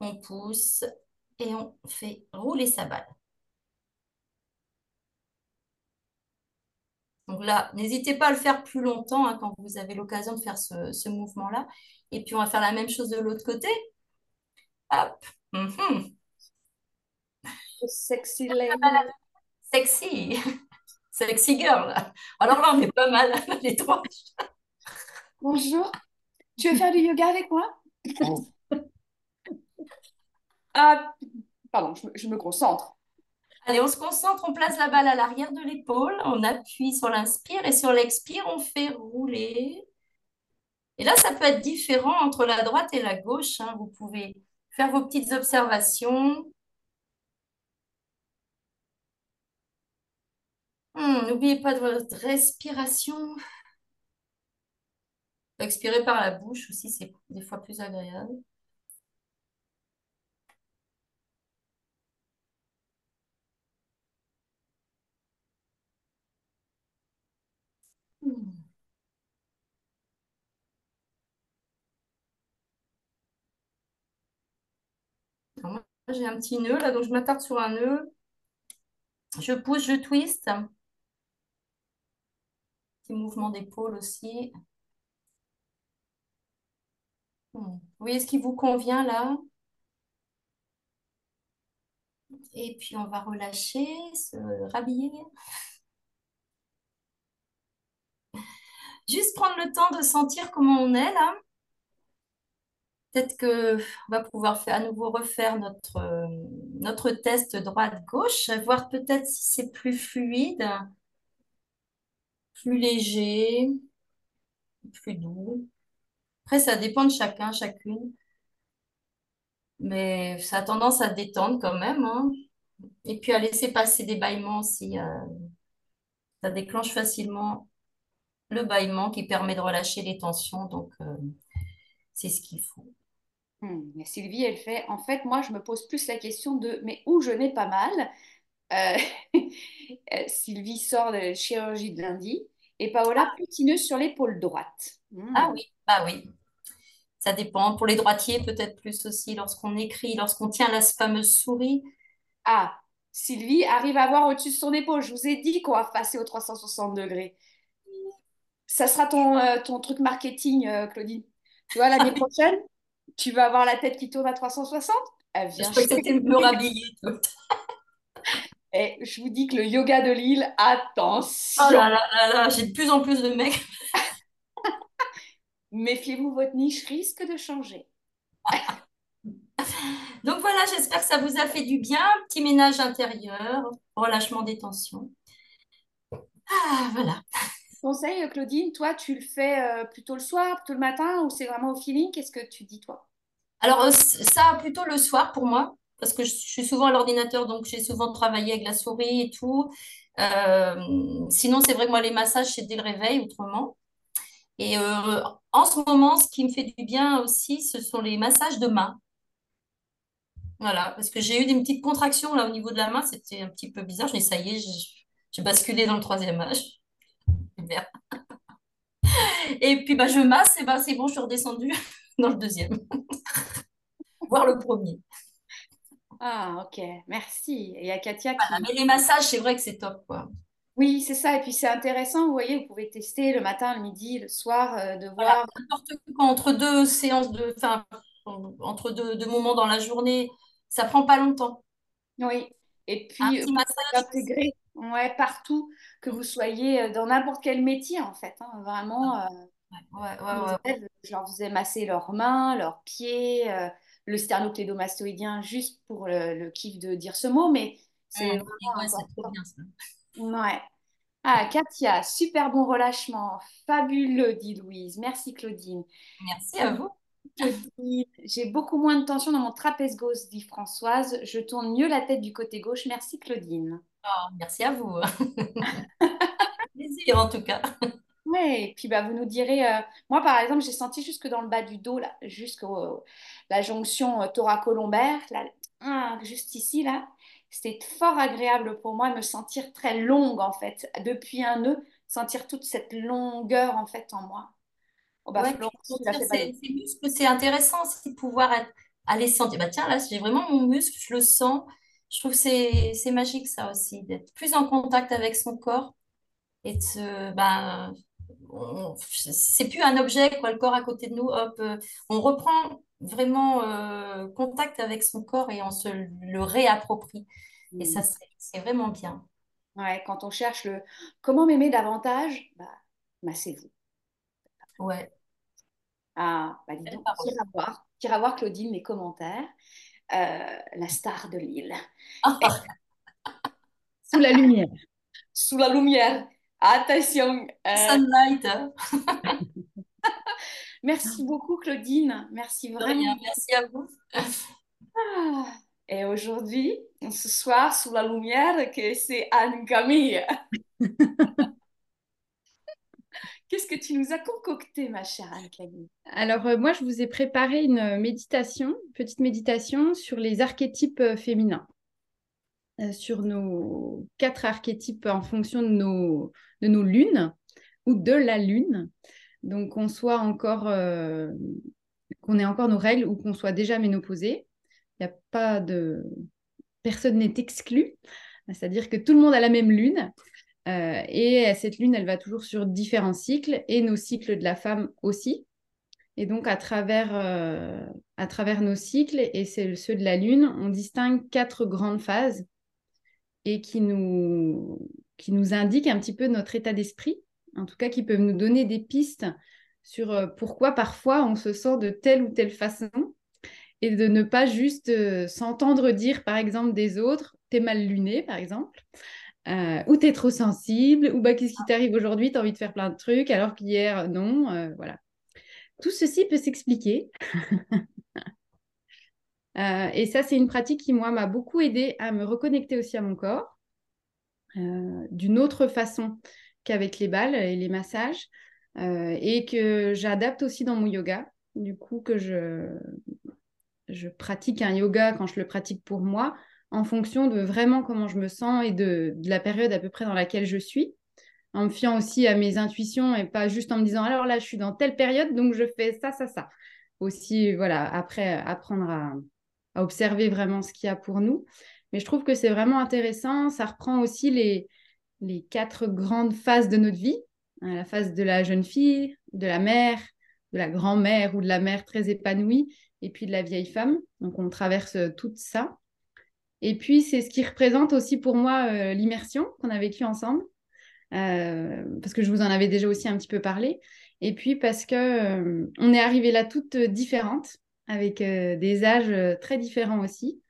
On pousse et on fait rouler sa balle. Donc là, n'hésitez pas à le faire plus longtemps hein, quand vous avez l'occasion de faire ce, mouvement-là. Et puis, on va faire la même chose de l'autre côté. Hop. Mhm. Sexy lady. Sexy. Sexy girl. Alors là, on est pas mal, *laughs* les trois. Bonjour. Tu veux faire du yoga avec moi? *laughs* Ah, pardon, je me, concentre. Allez, on se concentre, on place la balle à l'arrière de l'épaule, on appuie sur l'inspire et sur l'expire, on fait rouler. Et là, ça peut être différent entre la droite et la gauche. Hein. Vous pouvez faire vos petites observations. Hmm, n'oubliez pas de votre respiration. Expirer par la bouche aussi, c'est des fois plus agréable. J'ai un petit nœud là, donc je m'attarde sur un nœud. Je pousse, je twist. Petit mouvement d'épaule aussi. Hmm. Vous voyez ce qui vous convient là? Et puis on va relâcher, se rhabiller. Juste prendre le temps de sentir comment on est là. Peut-être qu'on va pouvoir faire, à nouveau refaire notre, euh, notre test droite-gauche, voir peut-être si c'est plus fluide, plus léger, plus doux. Après, ça dépend de chacun, chacune. Mais ça a tendance à détendre quand même. Hein. Et puis à laisser passer des bâillements si euh, ça déclenche facilement le bâillement qui permet de relâcher les tensions. Donc, euh, c'est ce qu'il faut. Hmm, Sylvie, elle fait, en fait, moi, je me pose plus la question de, mais où je n'ai pas mal euh, *laughs* Sylvie sort de chirurgie de lundi et Paola ah. putineuse sur l'épaule droite. Hmm. Ah oui, ah oui. Ça dépend. Pour les droitiers, peut-être plus aussi lorsqu'on écrit, lorsqu'on tient la fameuse souris. Ah, Sylvie arrive à voir au-dessus de son épaule. Je vous ai dit qu'on va passer au 360 degrés. Ça sera ton, euh, ton truc marketing, euh, Claudine. Tu vois, l'année *laughs* prochaine, tu vas avoir la tête qui tourne à 360 Elle vient. Je crois que c'était me rhabiller. Et je vous dis que le yoga de Lille, attention. Oh là là là là, j'ai de plus en plus de mecs. *laughs* Méfiez-vous, votre niche risque de changer. *laughs* Donc voilà, j'espère que ça vous a fait du bien. Petit ménage intérieur, relâchement des tensions. Ah, voilà. Conseil, Claudine, toi, tu le fais euh, plutôt le soir, plutôt le matin ou c'est vraiment au feeling? Qu'est-ce que tu dis, toi? Alors, euh, ça, plutôt le soir pour moi, parce que je suis souvent à l'ordinateur, donc j'ai souvent travaillé avec la souris et tout. Euh, sinon, c'est vrai que moi, les massages, c'est dès le réveil, autrement. Et en ce moment, ce qui me fait du bien aussi, ce sont les massages de main. Voilà, parce que j'ai eu des petites contractions là au niveau de la main, c'était un petit peu bizarre. Je dis, ça y est, j'ai basculé dans le troisième âge. Et puis bah, je masse, et bah, c'est bon, je suis redescendue *laughs* dans le deuxième. *laughs* Voir le premier. Ah, ok, merci. Et il y a Katia qui. mais les massages, c'est vrai que c'est top, quoi. Oui, c'est ça. Et puis c'est intéressant, vous voyez, vous pouvez tester le matin, le midi, le soir, euh, de voir. entre deux séances de. Enfin, entre deux, deux, moments dans la journée, ça prend pas longtemps. Oui. Et puis, euh, intégrer ouais, partout, que vous soyez euh, dans n'importe quel métier, en fait. Hein, vraiment, euh, ouais, je leur faisais masser leurs mains, leurs pieds, euh, le sternoclédomastoïdien, juste pour le, kiff de dire ce mot, mais c'est vraiment trop bien ça. Ouais. Ah, Katia, super bon relâchement, fabuleux, dit Louise. Merci Claudine. Merci à vous. J'ai beaucoup moins de tension dans mon trapèze gauche, dit Françoise. Je tourne mieux la tête du côté gauche. Merci Claudine. Oh, merci à vous. *laughs* plaisir en tout cas. Ouais, et puis bah, vous nous direz, euh, moi par exemple, j'ai senti jusque dans le bas du dos, là, jusqu'à la jonction euh, thoracolombaire, là, ah, juste ici, là, c'était fort agréable pour moi de me sentir très longue en fait, depuis un nœud, sentir toute cette longueur en fait en moi. Oh, bah, Ouais, puis Florence, tu l'as sentir fait ces, valider. ces muscles, c'est intéressant aussi de pouvoir être- aller sentir. Bah tiens, là, j'ai vraiment mon muscle, je le sens. Je trouve que c'est c'est magique ça aussi, d'être plus en contact avec son corps et de se, ben, on- c'est plus un objet, quoi, le corps à côté de nous, hop, euh, on reprend vraiment euh, contact avec son corps et on se le réapproprie. Et ça, c'est c'est vraiment bien. Ouais, quand on cherche le comment m'aimer davantage, bah, massez-vous. Ouais, Ah, bah dis donc, voir, voir Claudine, les commentaires, la star de Lille. *laughs* Sous la lumière. Sous la lumière. Attention. euh, Sunlight, hein. *laughs* merci beaucoup, Claudine. Merci vraiment. merci à vous. Ah, Et aujourd'hui, ce soir, sous la lumière, que c'est Anne-Camille. *laughs* Qu'est-ce que tu nous as concocté, ma chère Anne-Camille? Alors, euh, moi, je vous ai préparé une méditation, petite méditation sur les archétypes euh, féminins, euh, sur nos quatre archétypes en fonction de nos, de nos lunes ou de la lune. Donc, qu'on soit encore, qu'on ait encore nos règles ou qu'on soit déjà ménopausé. Il n'y a pas de... Personne n'est exclu. C'est-à-dire que tout le monde a la même lune. Euh, et cette lune, elle va toujours sur différents cycles et nos cycles de la femme aussi. Et donc, à travers, euh, à travers nos cycles et ceux de la Lune, on distingue quatre grandes phases et qui nous, qui nous indiquent un petit peu notre état d'esprit, en tout cas qui peuvent nous donner des pistes sur euh, pourquoi parfois on se sent de telle ou telle façon et de ne pas juste s'entendre dire, par exemple, des autres, t'es mal luné, par exemple. Euh, ou t'es trop sensible, ou bah, qu'est-ce qui t'arrive aujourd'hui, t'as envie de faire plein de trucs, alors qu'hier, non, euh, voilà. Tout ceci peut s'expliquer. *laughs* Euh, et ça, c'est une pratique qui, moi, m'a beaucoup aidé à me reconnecter aussi à mon corps euh, d'une autre façon qu'avec les balles et les massages, et que j'adapte aussi dans mon yoga. Du coup, que je, je pratique un yoga quand je le pratique pour moi, en fonction de vraiment comment je me sens et de, la période à peu près dans laquelle je suis en me fiant aussi à mes intuitions et pas juste en me disant alors là je suis dans telle période donc je fais ça ça ça. Aussi voilà après apprendre à, observer vraiment ce qu'il y a pour nous. Mais je trouve que c'est vraiment intéressant. Ça reprend aussi les quatre grandes phases de notre vie hein, la phase de la jeune fille de la mère de la grand-mère ou de la mère très épanouie et puis de la vieille femme. Donc on traverse tout ça et puis c'est ce qui représente aussi pour moi euh, l'immersion qu'on a vécue ensemble euh, parce que je vous en avais déjà aussi un petit peu parlé, et puis parce que euh, on est arrivé là toutes différentes, avec euh, des âges euh, très différents aussi,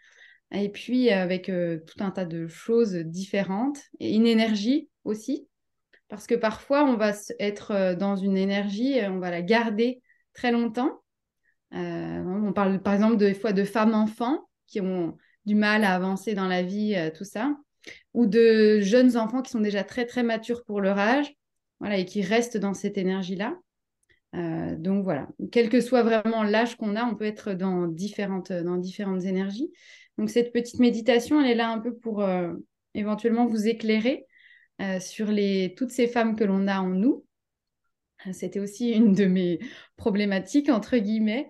et puis avec euh, tout un tas de choses différentes, et une énergie aussi, parce que parfois on va être euh, dans une énergie, euh, on va la garder très longtemps. Euh, on parle par exemple des fois de femmes-enfants qui ont du mal à avancer dans la vie, euh, tout ça ou de jeunes enfants qui sont déjà très très matures pour leur âge, voilà, et qui restent dans cette énergie-là. Euh, donc voilà, quel que soit vraiment l'âge qu'on a, on peut être dans différentes, dans différentes énergies. Donc cette petite méditation, elle est là un peu pour euh, éventuellement vous éclairer sur les, toutes ces femmes que l'on a en nous. C'était aussi une de mes problématiques, entre guillemets,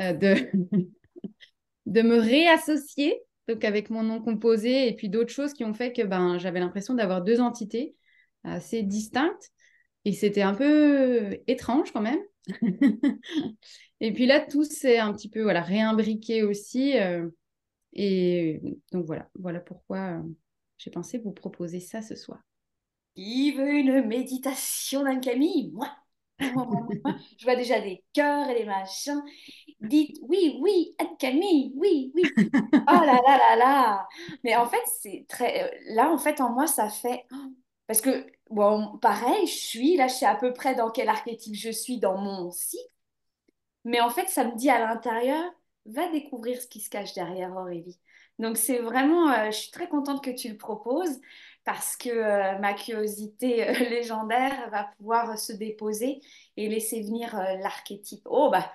de, *laughs* de me réassocier donc avec mon nom composé et puis d'autres choses qui ont fait que ben, j'avais l'impression d'avoir deux entités assez distinctes et c'était un peu étrange quand même. *laughs* et puis là, tout s'est un petit peu voilà, réimbriqué aussi. euh, et donc voilà, voilà pourquoi euh, j'ai pensé vous proposer ça ce soir. Qui veut une méditation moi, moi, moi. *laughs* Je vois déjà des cœurs et des machins. Dites oui, oui, Anne-Camille, oui, oui. Oh là là là là. Mais en fait, c'est très. Là, en fait, en moi, ça fait. Parce que, bon, pareil, je suis, là, je sais à peu près dans quel archétype je suis dans mon cycle. Mais en fait, ça me dit à l'intérieur, va découvrir ce qui se cache derrière Aurélie. Donc, c'est vraiment, euh, je suis très contente que tu le proposes parce que euh, ma curiosité euh, *laughs* légendaire va pouvoir se déposer et laisser venir euh, l'archétype. Oh, bah,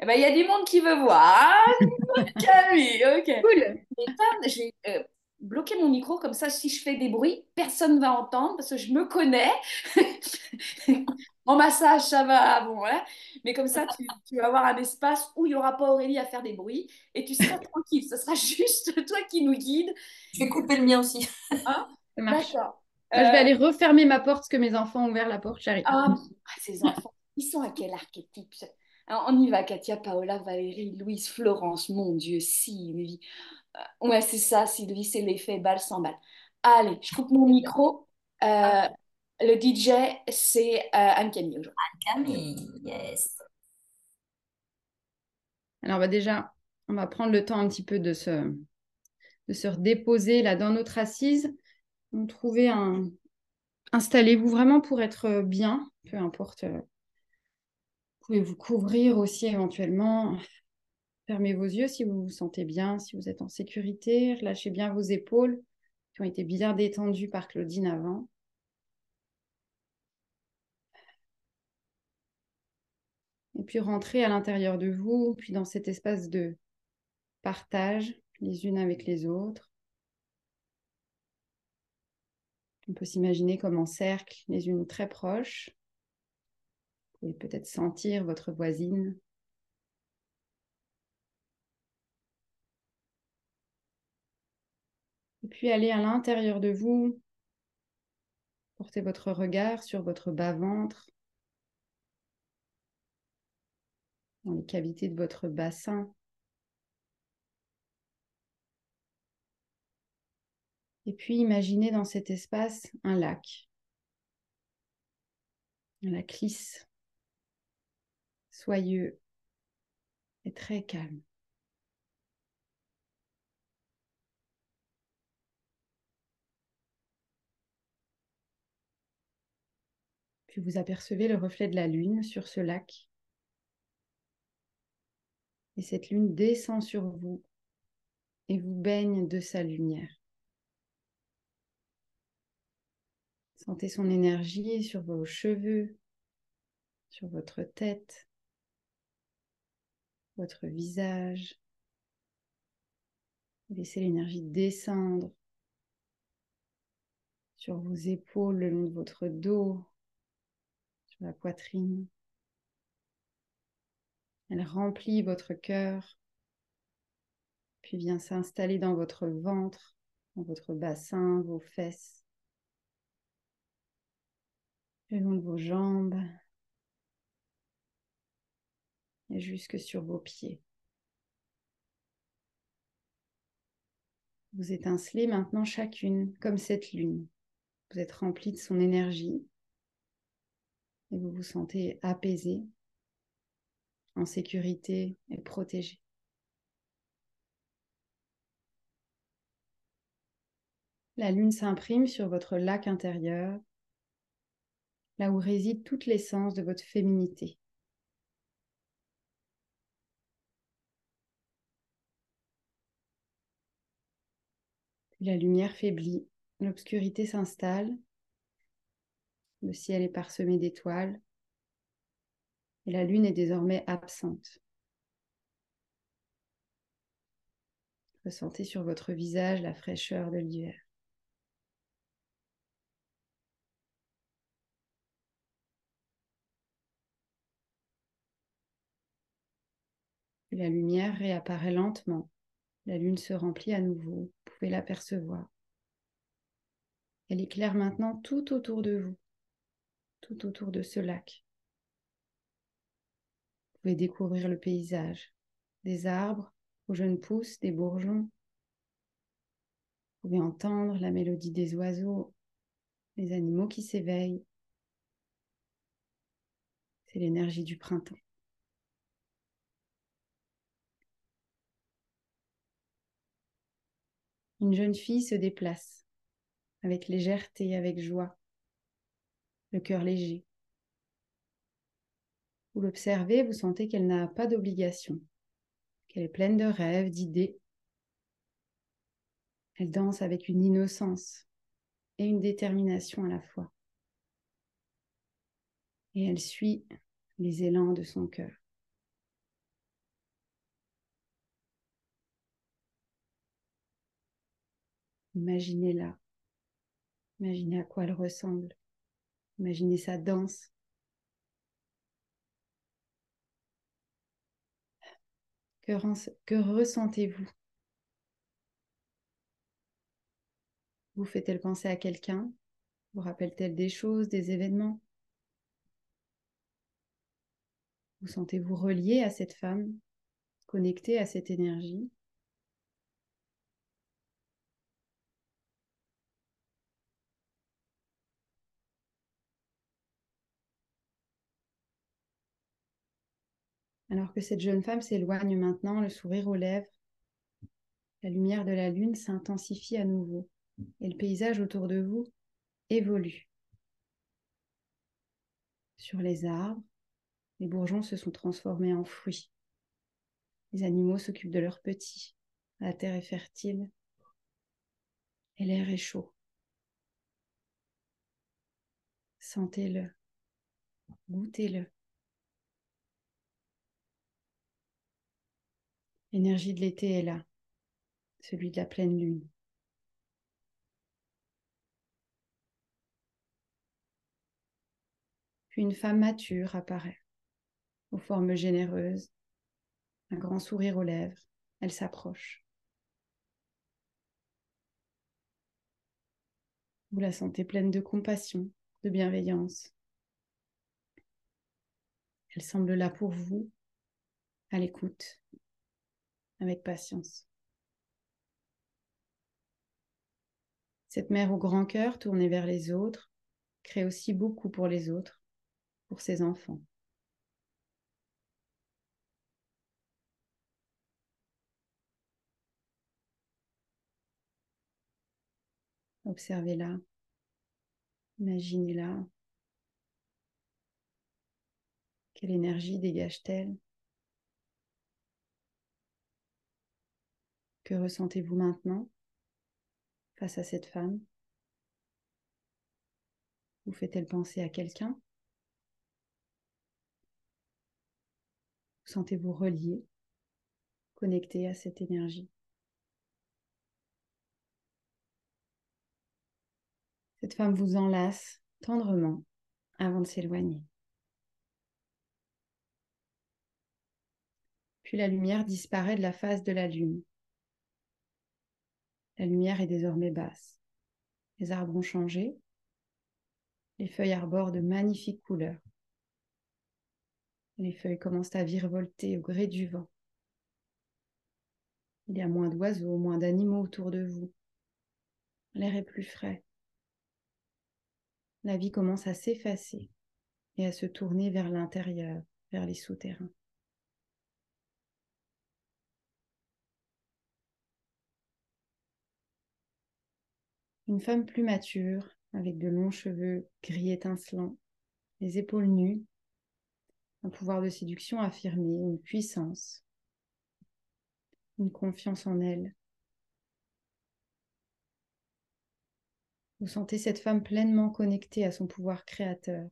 eh ben, il y a du monde qui veut voir. Camille, ok. *laughs* Cool. J'ai bloqué mon micro, comme ça, si je fais des bruits, personne ne va entendre parce que je me connais. *laughs* en massage, ça va, bon, voilà. Mais comme ça, tu, tu vas avoir un espace où il n'y aura pas Aurélie à faire des bruits et tu seras tranquille. Ce sera juste toi qui nous guide. Je vais couper le mien aussi. Hein? Ça marche. D'accord. Moi, je vais Euh, aller refermer ma porte parce que mes enfants ont ouvert la porte. J'arrive. Ah, ah, ces enfants, ils sont à quel archétype? Alors, on y va, Katia, Paola, Valérie, Louise, Florence, mon Dieu, Sylvie. Euh, ouais, c'est ça, Sylvie, c'est l'effet balle sans balle. Allez, je coupe mon micro. Euh, le DJ, c'est euh, Anne-Camille aujourd'hui. Camille, yes. Alors, bah, déjà, on va prendre le temps un petit peu de se, de se redéposer là dans notre assise. Un. Installez-vous vraiment pour être bien, peu importe. euh, Vous pouvez vous couvrir aussi éventuellement. Fermez vos yeux si vous vous sentez bien, si vous êtes en sécurité. Relâchez bien vos épaules qui ont été bien détendues par Claudine avant. Et puis rentrez à l'intérieur de vous, puis dans cet espace de partage les unes avec les autres. On peut s'imaginer comme en cercle, les unes très proches. Vous pouvez peut-être sentir votre voisine. Et puis allez à l'intérieur de vous. Portez votre regard sur votre bas-ventre, dans les cavités de votre bassin. Et puis imaginez dans cet espace un lac. Un lac lisse, soyeux et très calme. Puis vous apercevez le reflet de la lune sur ce lac. Et cette lune descend sur vous et vous baigne de sa lumière. Sentez son énergie sur vos cheveux, sur votre tête, votre visage. Laissez l'énergie descendre sur vos épaules, le long de votre dos, sur la poitrine. Elle remplit votre cœur, puis vient s'installer dans votre ventre, dans votre bassin, vos fesses, le long de vos jambes et jusque sur vos pieds. Vous étincelez maintenant chacune comme cette lune. Vous êtes remplie de son énergie et vous vous sentez apaisé, en sécurité et protégé. La lune s'imprime sur votre lac intérieur, là où réside toute l'essence de votre féminité. La lumière faiblit, l'obscurité s'installe, le ciel est parsemé d'étoiles et la lune est désormais absente. Ressentez sur votre visage la fraîcheur de l'hiver. La lumière réapparaît lentement. La lune se remplit à nouveau. Vous pouvez l'apercevoir. Elle éclaire maintenant tout autour de vous, tout autour de ce lac. Vous pouvez découvrir le paysage, des arbres aux jeunes pousses, des bourgeons. Vous pouvez entendre la mélodie des oiseaux, les animaux qui s'éveillent. C'est l'énergie du printemps. Une jeune fille se déplace avec légèreté, avec joie, le cœur léger. Vous l'observez, vous sentez qu'elle n'a pas d'obligation, qu'elle est pleine de rêves, d'idées. Elle danse avec une innocence et une détermination à la fois. Et elle suit les élans de son cœur. Imaginez-la. Imaginez à quoi elle ressemble. Imaginez sa danse. Que, ressentez-vous? Vous fait-elle penser à quelqu'un? Vous rappelle-t-elle des choses, des événements? Vous sentez-vous relié à cette femme, connecté à cette énergie? Alors que cette jeune femme s'éloigne maintenant, le sourire aux lèvres, la lumière de la lune s'intensifie à nouveau et le paysage autour de vous évolue. Sur les arbres, les bourgeons se sont transformés en fruits. Les animaux s'occupent de leurs petits. La terre est fertile et l'air est chaud. Sentez-le, goûtez-le. L'énergie de l'été est là, celui de la pleine lune. Puis une femme mature apparaît, aux formes généreuses, un grand sourire aux lèvres. Elle s'approche. Vous la sentez pleine de compassion, de bienveillance. Elle semble là pour vous, à l'écoute, avec patience. Cette mère au grand cœur tournée vers les autres crée aussi beaucoup pour les autres, pour ses enfants. Observez-la, imaginez-la. Quelle énergie dégage-t-elle? Que ressentez-vous maintenant face à cette femme? Vous fait-elle penser à quelqu'un? Sentez-vous relié, connecté à cette énergie? Cette femme vous enlace tendrement avant de s'éloigner. Puis la lumière disparaît de la face de la lune. La lumière est désormais basse. Les arbres ont changé. Les feuilles arborent de magnifiques couleurs. Les feuilles commencent à virevolter au gré du vent. Il y a moins d'oiseaux, moins d'animaux autour de vous. L'air est plus frais. La vie commence à s'effacer et à se tourner vers l'intérieur, vers les souterrains. Une femme plus mature, avec de longs cheveux gris étincelants, les épaules nues, un pouvoir de séduction affirmé, une puissance, une confiance en elle. Vous sentez cette femme pleinement connectée à son pouvoir créateur.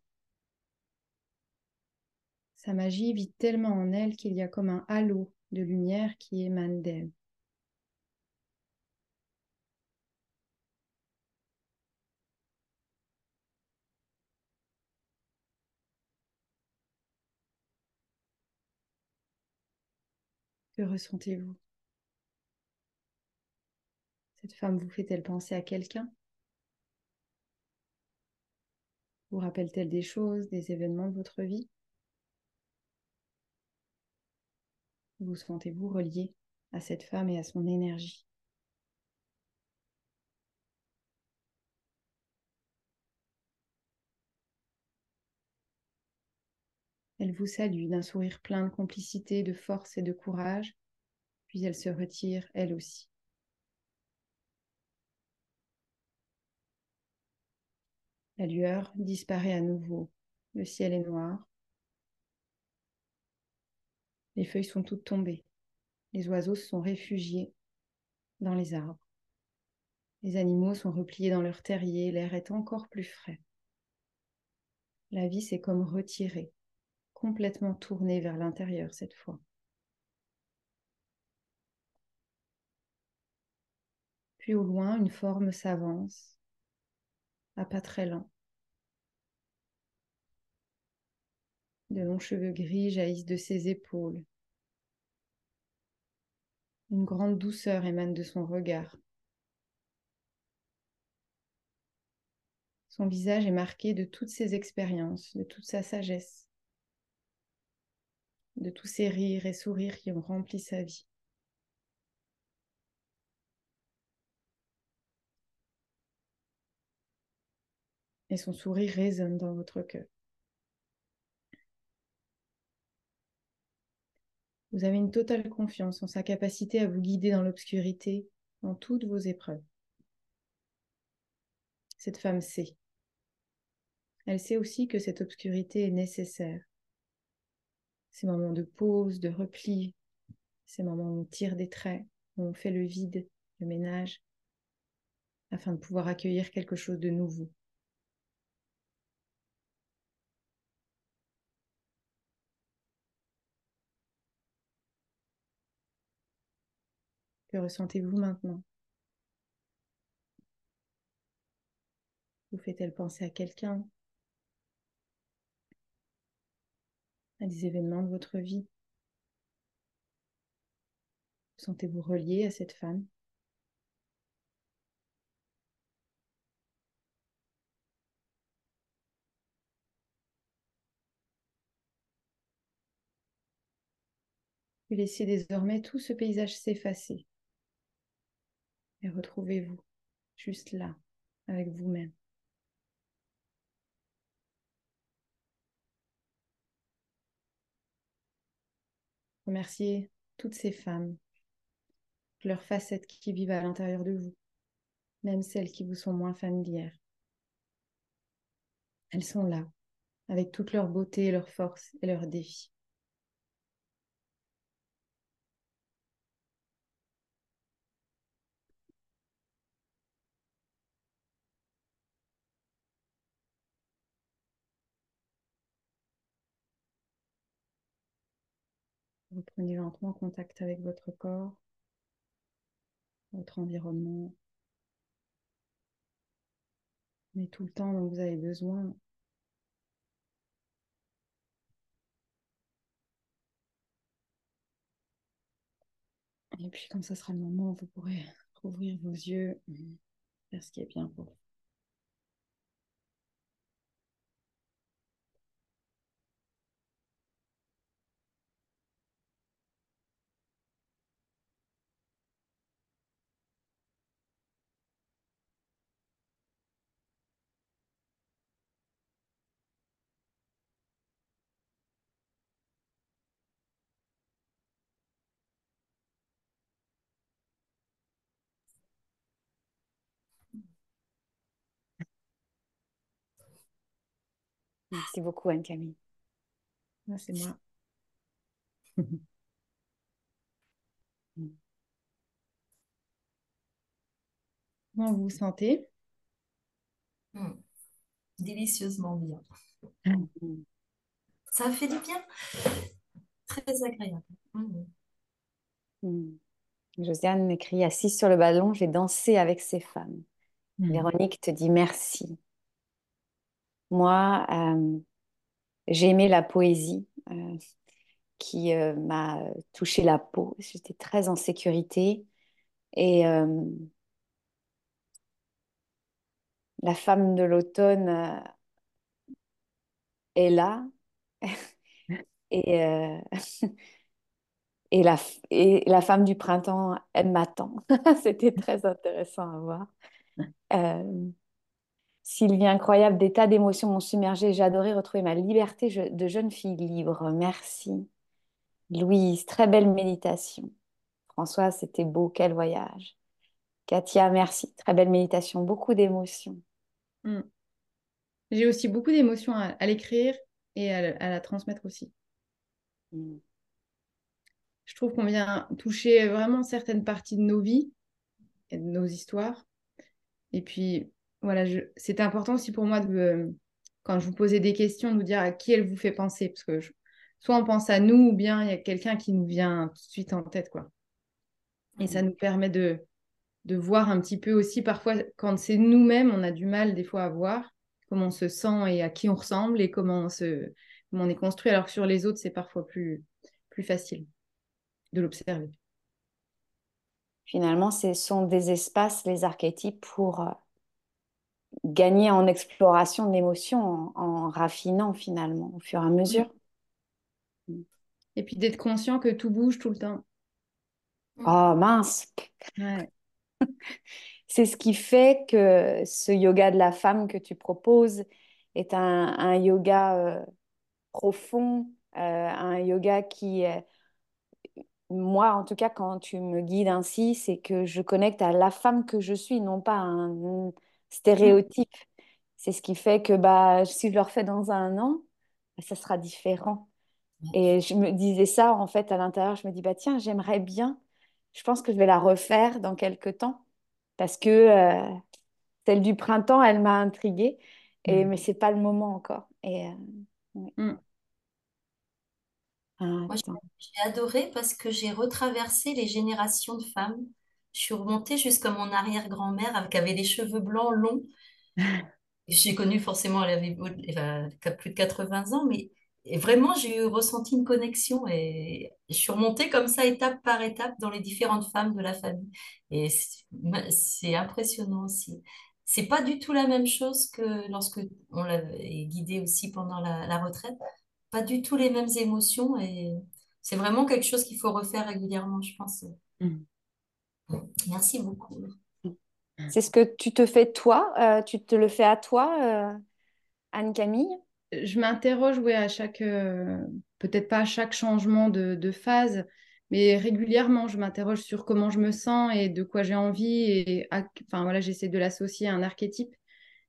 Sa magie vit tellement en elle qu'il y a comme un halo de lumière qui émane d'elle. Que ressentez-vous? Cette femme vous fait-elle penser à quelqu'un? Vous rappelle-t-elle des choses, des événements de votre vie? Vous sentez-vous relié à cette femme et à son énergie? Elle vous salue d'un sourire plein de complicité, de force et de courage, puis elle se retire elle aussi. La lueur disparaît à nouveau, le ciel est noir. Les feuilles sont toutes tombées, les oiseaux se sont réfugiés dans les arbres. Les animaux sont repliés dans leur terrier, l'air est encore plus frais. La vie s'est comme retirée, complètement tournée vers l'intérieur cette fois. Puis au loin, une forme s'avance, à pas très lent. De longs cheveux gris jaillissent de ses épaules. Une grande douceur émane de son regard. Son visage est marqué de toutes ses expériences, de toute sa sagesse, de tous ses rires et sourires qui ont rempli sa vie. Et son sourire résonne dans votre cœur. Vous avez une totale confiance en sa capacité à vous guider dans l'obscurité, dans toutes vos épreuves. Cette femme sait. Elle sait aussi que cette obscurité est nécessaire. Ces moments de pause, de repli, ces moments où on tire des traits, où on fait le vide, le ménage, afin de pouvoir accueillir quelque chose de nouveau. Que ressentez-vous maintenant? Vous fait-elle penser à quelqu'un? À des événements de votre vie? Sentez-vous relié à cette femme? Vous laissez désormais tout ce paysage s'effacer. Et retrouvez-vous juste là, avec vous-même. Remerciez toutes ces femmes, leurs facettes qui vivent à l'intérieur de vous, même celles qui vous sont moins familières. Elles sont là, avec toute leur beauté, leur force et leurs défis. Reprenez lentement contact avec votre corps, votre environnement. Mais tout le temps dont vous avez besoin. Et puis quand ce sera le moment, vous pourrez *laughs* rouvrir vos yeux, faire ce qui est bien pour vous. Merci beaucoup, Anne-Camille. Ah, c'est moi. *laughs* Comment vous vous sentez? Hmm. Délicieusement bien. *laughs* Ça fait du bien? Très agréable. Hmm. Mm. Josiane écrit Assise sur le ballon, j'ai dansé avec ces femmes. Hmm. Véronique te dit merci. Moi, euh, j'ai aimé la poésie euh, qui euh, m'a touché la peau. J'étais très en sécurité. Et euh, la femme de l'automne est là. *laughs* Et, *laughs* et, la, et la femme du printemps, elle m'attend. *laughs* C'était très intéressant à voir. Sylvie, incroyable, des tas d'émotions m'ont submergée. J'ai adoré retrouver ma liberté de jeune fille libre. Merci. Louise, très belle méditation. François, c'était beau, quel voyage. Katia, merci, très belle méditation, beaucoup d'émotions. Hmm. J'ai aussi beaucoup d'émotions à, à l'écrire et à, la transmettre aussi. Mm. Je trouve qu'on vient toucher vraiment certaines parties de nos vies et de nos histoires Et puis, voilà, c'était important aussi pour moi de, quand je vous posais des questions, de vous dire à qui elle vous fait penser. Parce que soit on pense à nous, ou bien il y a quelqu'un qui nous vient tout de suite en tête, quoi. Et ça nous permet de, de voir un petit peu aussi, parfois, quand c'est nous-mêmes, on a du mal des fois à voir comment on se sent et à qui on ressemble et comment on, se, comment on est construit, alors que sur les autres, c'est parfois plus, plus facile de l'observer. Finalement, ce sont des espaces, les archétypes, pour euh, gagner en exploration de l'émotion, en, raffinant finalement au fur et à mesure. Et puis d'être conscient que tout bouge tout le temps. Oh mince *laughs* C'est ce qui fait que ce yoga de la femme que tu proposes est un, yoga euh, profond, euh, un yoga qui, moi en tout cas, quand tu me guides ainsi, c'est que je connecte à la femme que je suis, non pas à un stéréotype. C'est ce qui fait que bah, si je le refais dans un an, bah, ça sera différent. Et je me disais ça, en fait, à l'intérieur, je me dis, bah tiens, j'aimerais bien, je pense que je vais la refaire dans quelques temps, parce que euh, celle du printemps, elle m'a intriguée, et, mm. mais c'est pas le moment encore. Et, euh, mm. ah, Moi, j'ai adoré parce que j'ai retraversé les générations de femmes. Je suis remontée jusqu'à mon arrière-grand-mère qui avait les cheveux blancs longs. *laughs* J'ai connu forcément, elle avait, plus de 80 ans, mais vraiment, j'ai ressenti une connexion et je suis remontée comme ça, étape par étape, dans les différentes femmes de la famille. Et c'est impressionnant aussi. C'est pas du tout la même chose que lorsque on l'avait guidée aussi pendant la, retraite. Pas du tout les mêmes émotions et c'est vraiment quelque chose qu'il faut refaire régulièrement, je pense. Mmh. Merci beaucoup. C'est ce que tu te fais toi, euh, tu te le fais à toi, euh, Anne-Camille? Je m'interroge, oui, à chaque, euh, peut-être pas à chaque changement de, phase, mais régulièrement, je m'interroge sur comment je me sens et de quoi j'ai envie. Et enfin, voilà, j'essaie de l'associer à un archétype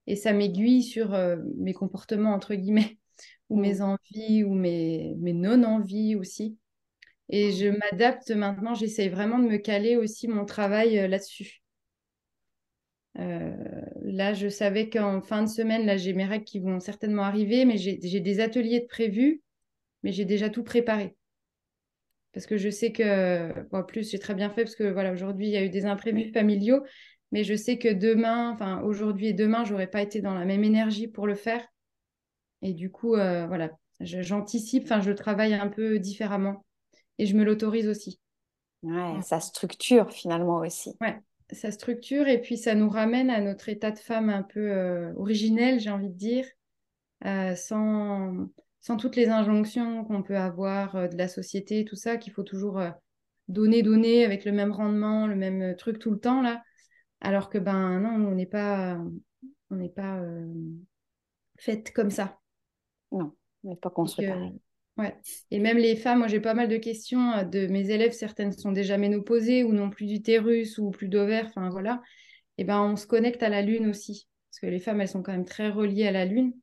et ça m'aiguille sur mes comportements, entre guillemets, *laughs* ou mes mmh. envies, ou mes, mes non-envies aussi. Et je m'adapte maintenant, j'essaie vraiment de me caler aussi mon travail euh, là-dessus. Euh, là, je savais qu'en fin de semaine, là, j'ai mes règles qui vont certainement arriver, mais j'ai des ateliers de prévus, mais j'ai déjà tout préparé. Parce que je sais que, en plus, j'ai très bien fait parce que voilà, aujourd'hui, il y a eu des imprévus familiaux, mais je sais que demain, enfin, aujourd'hui et demain, j'aurais pas été dans la même énergie pour le faire. Et du coup, euh, voilà, j'anticipe, enfin, je travaille un peu différemment et je me l'autorise aussi. Ouais, ça structure finalement aussi. Ouais, ça structure et puis ça nous ramène à notre état de femme un peu euh, originel, j'ai envie de dire, euh, sans, sans toutes les injonctions qu'on peut avoir euh, de la société, tout ça, qu'il faut toujours donner, donner avec le même rendement, le même truc tout le temps là. Alors que ben non, on n'est pas, on n'est pas faite comme ça. Non, on n'est pas construit pareil. Ouais. Et même les femmes, moi j'ai pas mal de questions euh, de mes élèves, certaines sont déjà ménopausées ou n'ont plus d'utérus ou plus d'ovaires, enfin voilà. Et ben on se connecte à la lune aussi, parce que les femmes elles sont quand même très reliées à la lune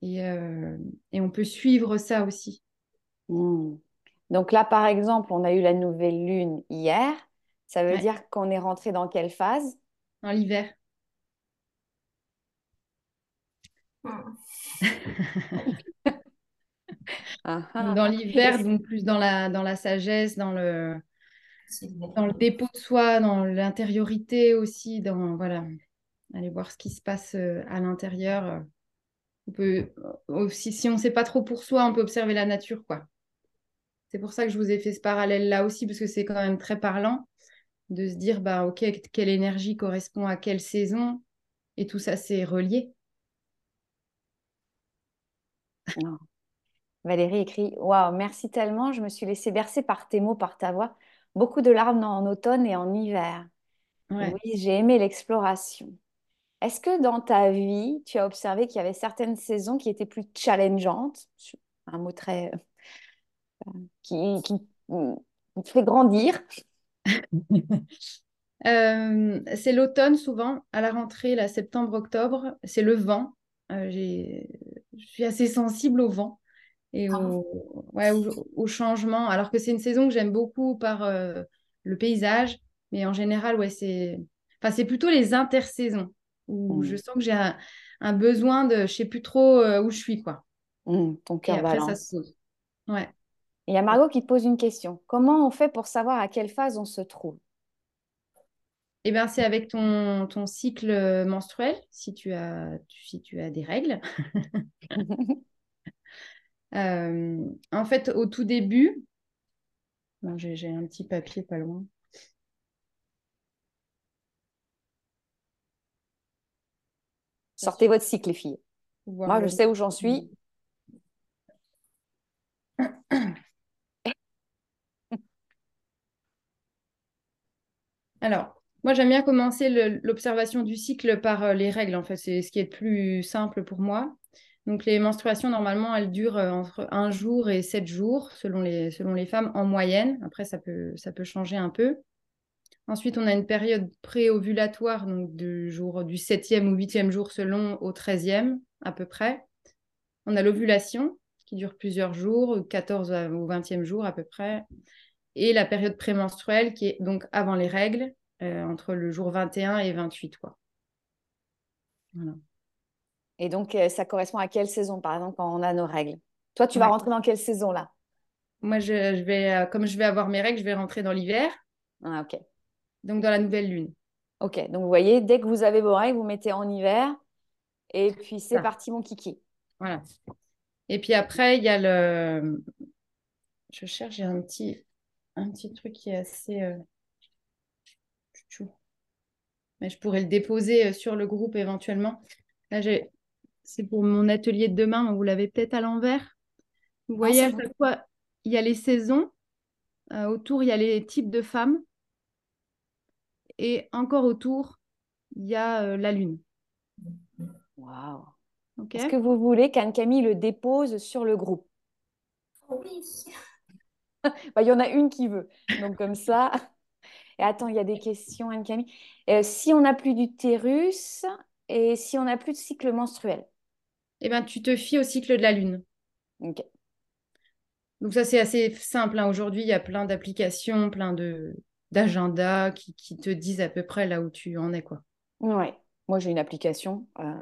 et, euh, et on peut suivre ça aussi. Hmm. Donc là par exemple, on a eu la nouvelle lune hier. Ça veut dire qu'on est rentré dans quelle phase? Dans l'hiver. *laughs* Ah, ah. dans l'hiver, donc plus dans la, dans la sagesse, dans le, dans le dépôt de soi, dans l'intériorité aussi, dans voilà, aller voir ce qui se passe euh, à l'intérieur. On peut aussi, si on ne sait pas trop pour soi, on peut observer la nature, quoi. C'est pour ça que je vous ai fait ce parallèle là aussi, parce que c'est quand même très parlant de se dire, bah ok, quelle énergie correspond à quelle saison, et tout ça c'est relié. Valérie écrit Waouh, merci tellement, je me suis laissée bercer par tes mots, par ta voix. Beaucoup de larmes en automne et en hiver. Oui, j'ai aimé l'exploration. Est-ce que dans ta vie, tu as observé qu'il y avait certaines saisons qui étaient plus challengeantes? Un mot très. Euh, qui, qui, te fait grandir *laughs* euh, C'est l'automne souvent, à la rentrée, la septembre-octobre, c'est le vent. Euh, je suis assez sensible au vent et ah. au, ouais, au, changement. Alors que c'est une saison que j'aime beaucoup par euh, le paysage, mais en général, ouais, c'est enfin, plutôt les intersaisons. où Mm. je sens que j'ai un, un besoin de, je sais plus trop euh, où je suis, quoi. Mm, ton cœur après, ça balance. se pose. Ouais. Et il y a Margot qui te pose une question. Comment on fait pour savoir à quelle phase on se trouve? Eh bien, c'est avec ton, ton cycle menstruel, si tu as, si tu as des règles. *laughs* Euh, en fait, au tout début, j'ai un petit papier pas loin. Sortez votre cycle, les filles. Moi, je sais où j'en suis. Alors, moi, j'aime bien commencer l'observation du cycle par euh, les règles, en fait. C'est ce qui est le plus simple pour moi. Donc, les menstruations, normalement, elles durent euh, entre un jour et sept jours, selon les, femmes, en moyenne. Après, ça peut, changer un peu. Ensuite, on a une période pré-ovulatoire, donc du jour du 7e ou 8e jour selon au 13e à peu près. On a l'ovulation qui dure plusieurs jours, 14 à- au 20e jour à peu près. Et la période prémenstruelle qui est donc avant les règles, euh, entre le jour 21 et 28. Quoi. Voilà. Et donc, euh, ça correspond à quelle saison, par exemple, quand on a nos règles? Toi, tu vas rentrer dans quelle saison là? Moi, je, je vais, euh, comme je vais avoir mes règles, je vais rentrer dans l'hiver, Ah, ok. donc dans la nouvelle lune. Ok. Donc, vous voyez, dès que vous avez vos règles, vous mettez en hiver. Et puis, c'est parti, mon kiki. Voilà. Et puis après, il y a le. Je cherche, j'ai un petit, un petit truc qui est assez. euh. Mais je pourrais le déposer sur le groupe éventuellement. Là, j'ai. C'est pour mon atelier de demain, vous l'avez peut-être à l'envers. Vous voyez, c'est à chaque fois, il y a les saisons. Euh, autour, il y a les types de femmes. Et encore autour, il y a euh, la lune. Waouh. OK Est-ce que vous voulez qu'Anne-Camille le dépose sur le groupe? Oui. *laughs* Bah, Il y en a une qui veut. Donc, comme ça. Et attends, il y a des questions, Anne-Camille. Euh, si on n'a plus d'utérus et si on n'a plus de cycle menstruel? Eh ben, tu te fies au cycle de la lune. Ok. Donc ça, c'est assez simple. hein. Aujourd'hui, il y a plein d'applications, plein de d'agendas qui, qui te disent à peu près là où tu en es, quoi. Ouais. Moi, j'ai une application. euh,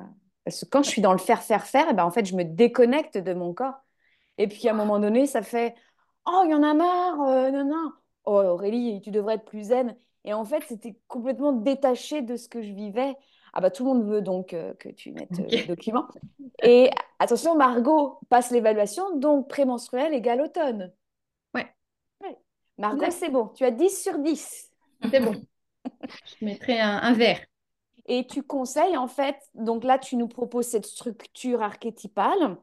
parce que quand je suis dans le faire, faire, faire, et ben, en fait, je me déconnecte de mon corps. Et puis, à un moment donné, ça fait Oh, il y en a marre, euh, non, non. Oh, Aurélie, tu devrais être plus zen. Et en fait, c'était complètement détaché de ce que je vivais. Ah, bah, tout le monde veut donc euh, que tu mettes euh, le document. Et attention, Margot passe l'évaluation, donc prémenstruel égale automne. Ouais. Ouais. Margot, c'est bon, tu as 10 sur 10. C'est bon. *laughs* Je mettrai un, un verre. Et tu conseilles, en fait, donc là, tu nous proposes cette structure archétypale.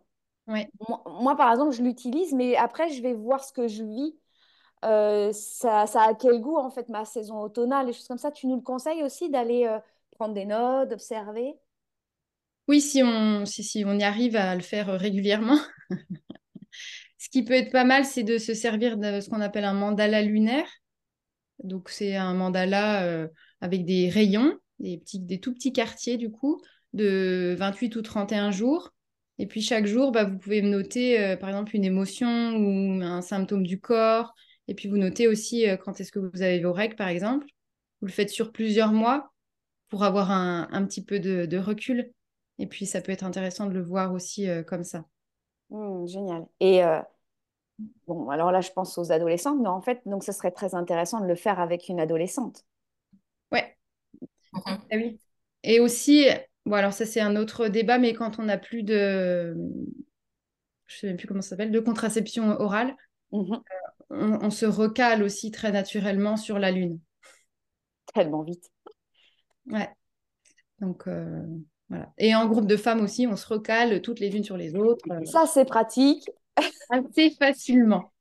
Ouais. Moi, moi, par exemple, je l'utilise, mais après, je vais voir ce que je vis. Euh, ça, ça a quel goût, en fait, ma saison automnale, et choses comme ça. Tu nous le conseilles aussi d'aller euh, prendre des notes, d'observer? Oui, si on, si, si on y arrive à le faire régulièrement. *laughs* Ce qui peut être pas mal, c'est de se servir de ce qu'on appelle un mandala lunaire. Donc, c'est un mandala euh, avec des rayons, des, petits, des tout petits quartiers, du coup, de 28 ou 31 jours. Et puis, chaque jour, bah, vous pouvez noter, euh, par exemple, une émotion ou un symptôme du corps. Et puis, vous notez aussi euh, quand est-ce que vous avez vos règles, par exemple. Vous le faites sur plusieurs mois pour avoir un, un petit peu de, de recul. Et puis, ça peut être intéressant de le voir aussi euh, comme ça. Hmm, génial. Et euh, bon, alors là, je pense aux adolescentes, mais en fait, donc, ce serait très intéressant de le faire avec une adolescente. Ouais, Mhm. Ah oui. Et aussi, bon, alors ça, c'est un autre débat, mais quand on n'a plus de, je sais même plus comment ça s'appelle, de contraception orale, Mhm. on, on se recale aussi très naturellement sur la lune. Tellement vite. Ouais. Donc, euh, voilà. Et en groupe de femmes aussi, on se recale toutes les unes sur les autres euh, Ça, c'est pratique. assez facilement.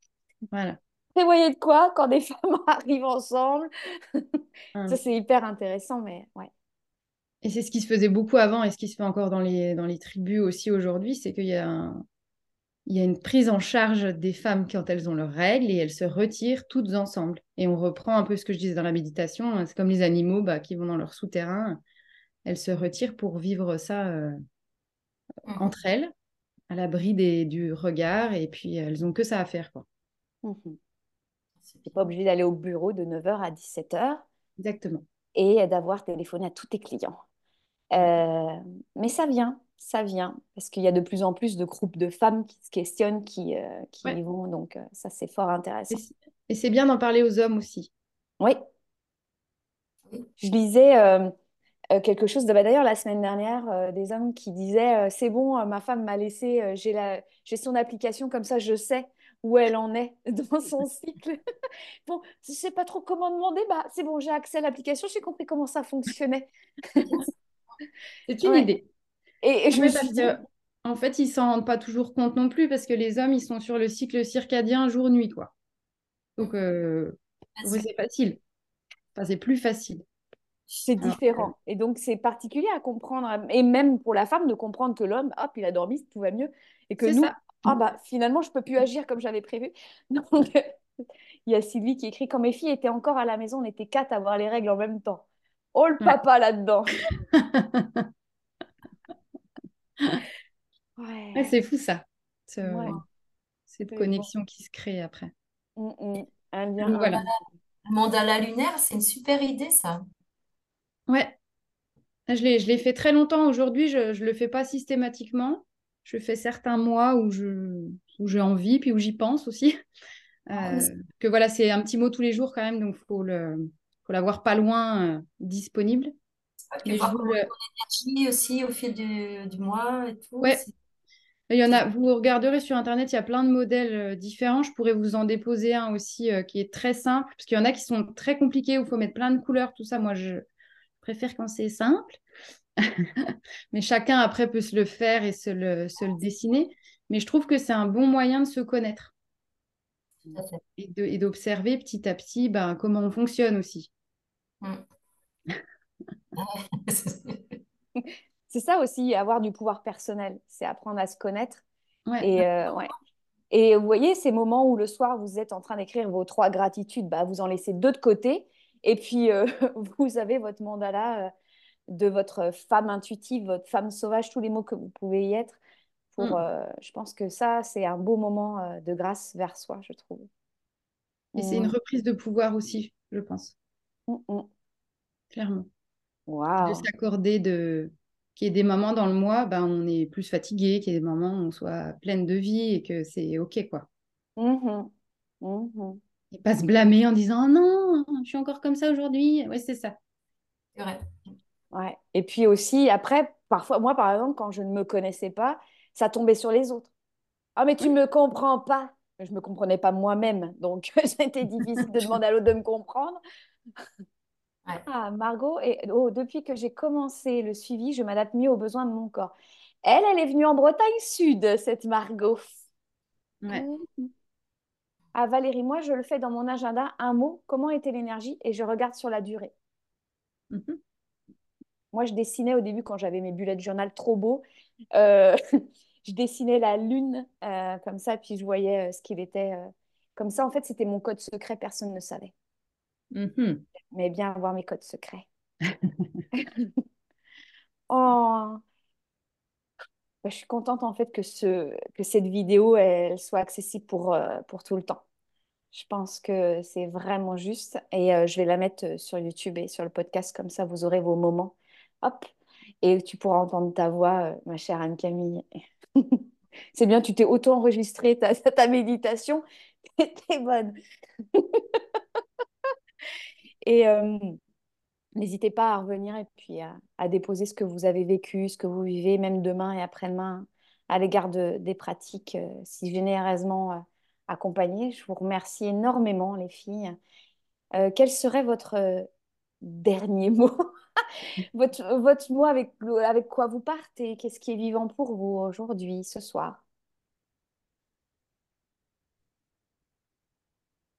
Voilà. Prévoyez de quoi quand des *laughs* femmes arrivent ensemble? Hum. Ça, c'est hyper intéressant, mais ouais. Et c'est ce qui se faisait beaucoup avant et ce qui se fait encore dans les, dans les tribus aussi aujourd'hui, c'est qu'il y a un- il y a une prise en charge des femmes quand elles ont leurs règles et elles se retirent toutes ensemble. Et on reprend un peu ce que je disais dans la méditation, hein, c'est comme les animaux bah, qui vont dans leur souterrain, elles se retirent pour vivre ça euh, Mhm. entre elles, à l'abri des- du regard, et puis elles ont que ça à faire. Quoi. Mhm. T'es pas obligé d'aller au bureau de 9h à 17h Exactement. et d'avoir téléphoné à tous tes clients. Euh, mais ça vient, ça vient, parce qu'il y a de plus en plus de groupes de femmes qui se questionnent, qui, euh, qui Ouais. y vont, donc euh, ça c'est fort intéressant. et c'est bien d'en parler aux hommes aussi. Oui, je lisais euh, quelque chose, de, bah, d'ailleurs la semaine dernière, des hommes qui disaient, c'est bon, ma femme m'a laissé, j'ai la, j'ai son application, comme ça je sais où elle en est *laughs* dans son cycle. *laughs* Bon, je sais pas trop comment demander, bah c'est bon, j'ai accès à l'application, j'ai compris comment ça fonctionnait. *laughs* C'est une Ouais. idée. Et, et je me Oui, suis parce dit, que, en fait, ils s'en rendent pas toujours compte non plus, parce que les hommes, ils sont sur le cycle circadien jour-nuit, quoi. Donc, euh, eux, c'est facile. Enfin, c'est plus facile. c'est différent. Et donc, c'est particulier à comprendre. Et même pour la femme, de comprendre que l'homme, hop, il a dormi, tout va mieux. Et que nous, ça. ah bah, finalement, je peux plus agir comme j'avais prévu. *laughs* Donc, *laughs* il y a Sylvie qui écrit, quand mes filles étaient encore à la maison, on était quatre à avoir les règles en même temps. Oh, le Ouais. papa là-dedans. *laughs* Ouais, Ouais, c'est fou, ça. Ce- ouais. Cette connexion qui se crée après. Mm, mm. Un lien Donc, voilà. mandala lunaire, c'est une super idée, ça. Ouais. Je l'ai, je l'ai fait très longtemps. Aujourd'hui, je ne le fais pas systématiquement. Je fais certains mois où je, où j'ai envie, puis où j'y pense aussi. *laughs* Ah, Euh, c'est- que voilà, c'est un petit mot tous les jours quand même, donc il faut le, faut l'avoir pas loin euh, disponible. Mais je vous énergie aussi au fil du, du mois et tout. Ouais. Il y en a, vous regarderez sur Internet, il y a plein de modèles euh, différents. Je pourrais vous en déposer un aussi euh, qui est très simple, parce qu'il y en a qui sont très compliqués où il faut mettre plein de couleurs, tout ça. Moi, je préfère quand c'est simple. *laughs* Mais chacun après peut se le faire et se le, se le dessiner. Mais je trouve que c'est un bon moyen de se connaître et et d'observer petit à petit ben, comment on fonctionne aussi. C'est ça aussi, avoir du pouvoir personnel. C'est apprendre à se connaître. Ouais. Et, euh, ouais. Et vous voyez, ces moments où le soir, vous êtes en train d'écrire vos trois gratitudes, bah, vous en laissez deux de côté. Et puis, euh, *laughs* vous avez votre mandala euh, de votre femme intuitive, votre femme sauvage, tous les mots que vous pouvez y être. Pour, Mm. euh, je pense que ça, c'est un beau moment de grâce vers soi, je trouve. Et c'est une Mm. reprise de pouvoir aussi, je pense, Mm, mm. Clairement. De s'accorder de qu'il y ait des moments dans le mois, ben, on est plus fatigué, qu'il y ait des moments où on soit pleine de vie et que c'est OK, quoi. Mhm. Mhm. Et pas se blâmer en disant «Oh non, je suis encore comme ça aujourd'hui. Ouais, c'est ça. C'est vrai. Ouais. Et puis aussi, après, parfois, moi, par exemple, quand je ne me connaissais pas, ça tombait sur les autres. Ah, mais tu Oui. me comprends pas. Je me comprenais pas moi-même, donc *laughs* c'était difficile de *laughs* demander à l'autre de me comprendre. Ouais. Ah, Margot, et, oh, depuis que j'ai commencé le suivi, je m'adapte mieux aux besoins de mon corps. Elle, elle est venue en Bretagne Sud, cette Margot. Ouais. Mhm. Ah, Valérie, moi, je le fais dans mon agenda. Un mot, comment était l'énergie? Et je regarde sur la durée. Mhm. Moi, je dessinais au début quand j'avais mes bullet journal trop beaux. Euh, *laughs* je dessinais la lune euh, comme ça, puis je voyais euh, ce qu'il était. Comme ça, en fait, c'était mon code secret, personne ne savait. Mhm. Mais bien avoir mes codes secrets. *laughs* *laughs* Oh, je suis contente en fait que, ce, que cette vidéo elle soit accessible pour, euh, pour tout le temps. Je pense que c'est vraiment juste et euh, je vais la mettre euh, sur YouTube et sur le podcast comme ça vous aurez vos moments. Hop, et tu pourras entendre ta voix, ma chère Anne-Camille. *laughs* C'est bien, tu t'es auto-enregistré ta, ta méditation. T'es bonne. Et euh, n'hésitez pas à revenir et puis à, déposer ce que vous avez vécu, ce que vous vivez, même demain et après-demain, à l'égard de- des pratiques euh, si généreusement euh, accompagnées. Je vous remercie énormément, les filles. Quel serait votre dernier *laughs* mot? Votre, mot avec quoi vous partez? Qu'est-ce qui est vivant pour vous aujourd'hui, ce soir?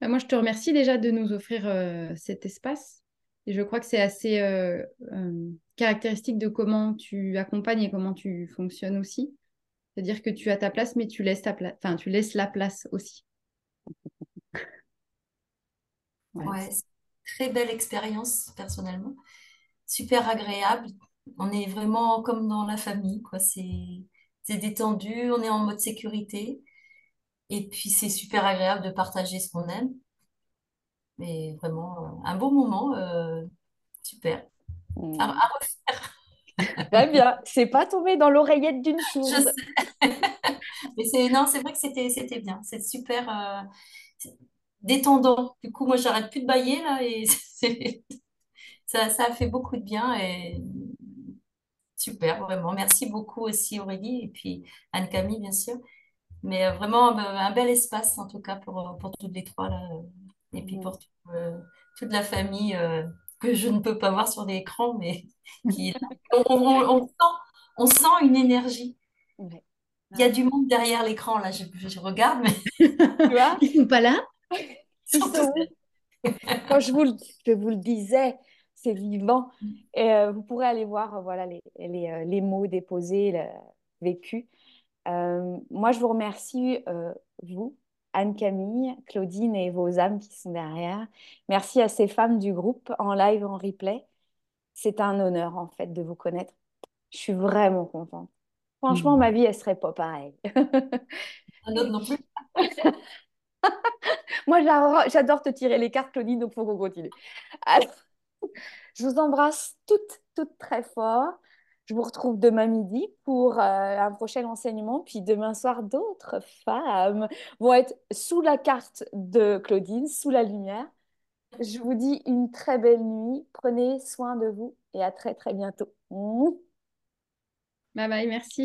Ben, moi, je te remercie déjà de nous offrir euh, cet espace. Et je crois que c'est assez euh, euh, caractéristique de comment tu accompagnes et comment tu fonctionnes aussi. C'est-à-dire que tu as ta place, mais tu laisses la place aussi. Ouais, une très belle expérience personnellement. Super agréable. On est vraiment comme dans la famille, c'est détendu, on est en mode sécurité. Et puis c'est super agréable de partager ce qu'on aime. Mais vraiment, euh, un beau moment. euh, super. Hmm. À, à refaire. *laughs* Très bien. C'est pas tombé dans l'oreillette d'une Je sourde. sais. *laughs* Mais c'est, non, c'est vrai que c'était, c'était bien. C'est super euh, c'est détendant. Du coup, moi, j'arrête plus de bailler là et *laughs* c'est- ça, ça a fait beaucoup de bien et super, vraiment. Merci beaucoup aussi Aurélie et puis Anne-Camille, bien sûr. Mais euh, vraiment un, bel espace en tout cas pour, euh, pour toutes les trois là. euh, Et puis Mhm. pour tout, euh, toute la famille euh, que je ne peux pas voir sur l'écran, mais *laughs* qui est là. On, on- on sent, on sent une énergie. Ouais. Il y a du monde derrière l'écran là, je, je regarde, mais *laughs* Tu vois, Ils sont pas là? ils sont? Quand je vous le, je vous le disais, c'est vivant. Et euh, vous pourrez aller voir voilà, les, les, les mots déposés, le vécu. Euh, moi, je vous remercie, euh, vous, Anne-Camille, Claudine et vos âmes qui sont derrière. Merci à ces femmes du groupe en live, en replay. C'est un honneur, en fait, de vous connaître. Je suis vraiment contente. Franchement, ma vie, elle serait pas pareille. un autre non plus. *laughs* Moi, j'adore te tirer les cartes, Claudine, donc il faut qu'on continue. Alors, *laughs* je vous embrasse toutes, toutes très fort. Je vous retrouve demain midi pour euh, un prochain enseignement. Puis demain soir, d'autres femmes vont être sous la carte de Claudine, sous la lumière. Je vous dis une très belle nuit. Prenez soin de vous et à très, très bientôt. Bye bye, merci.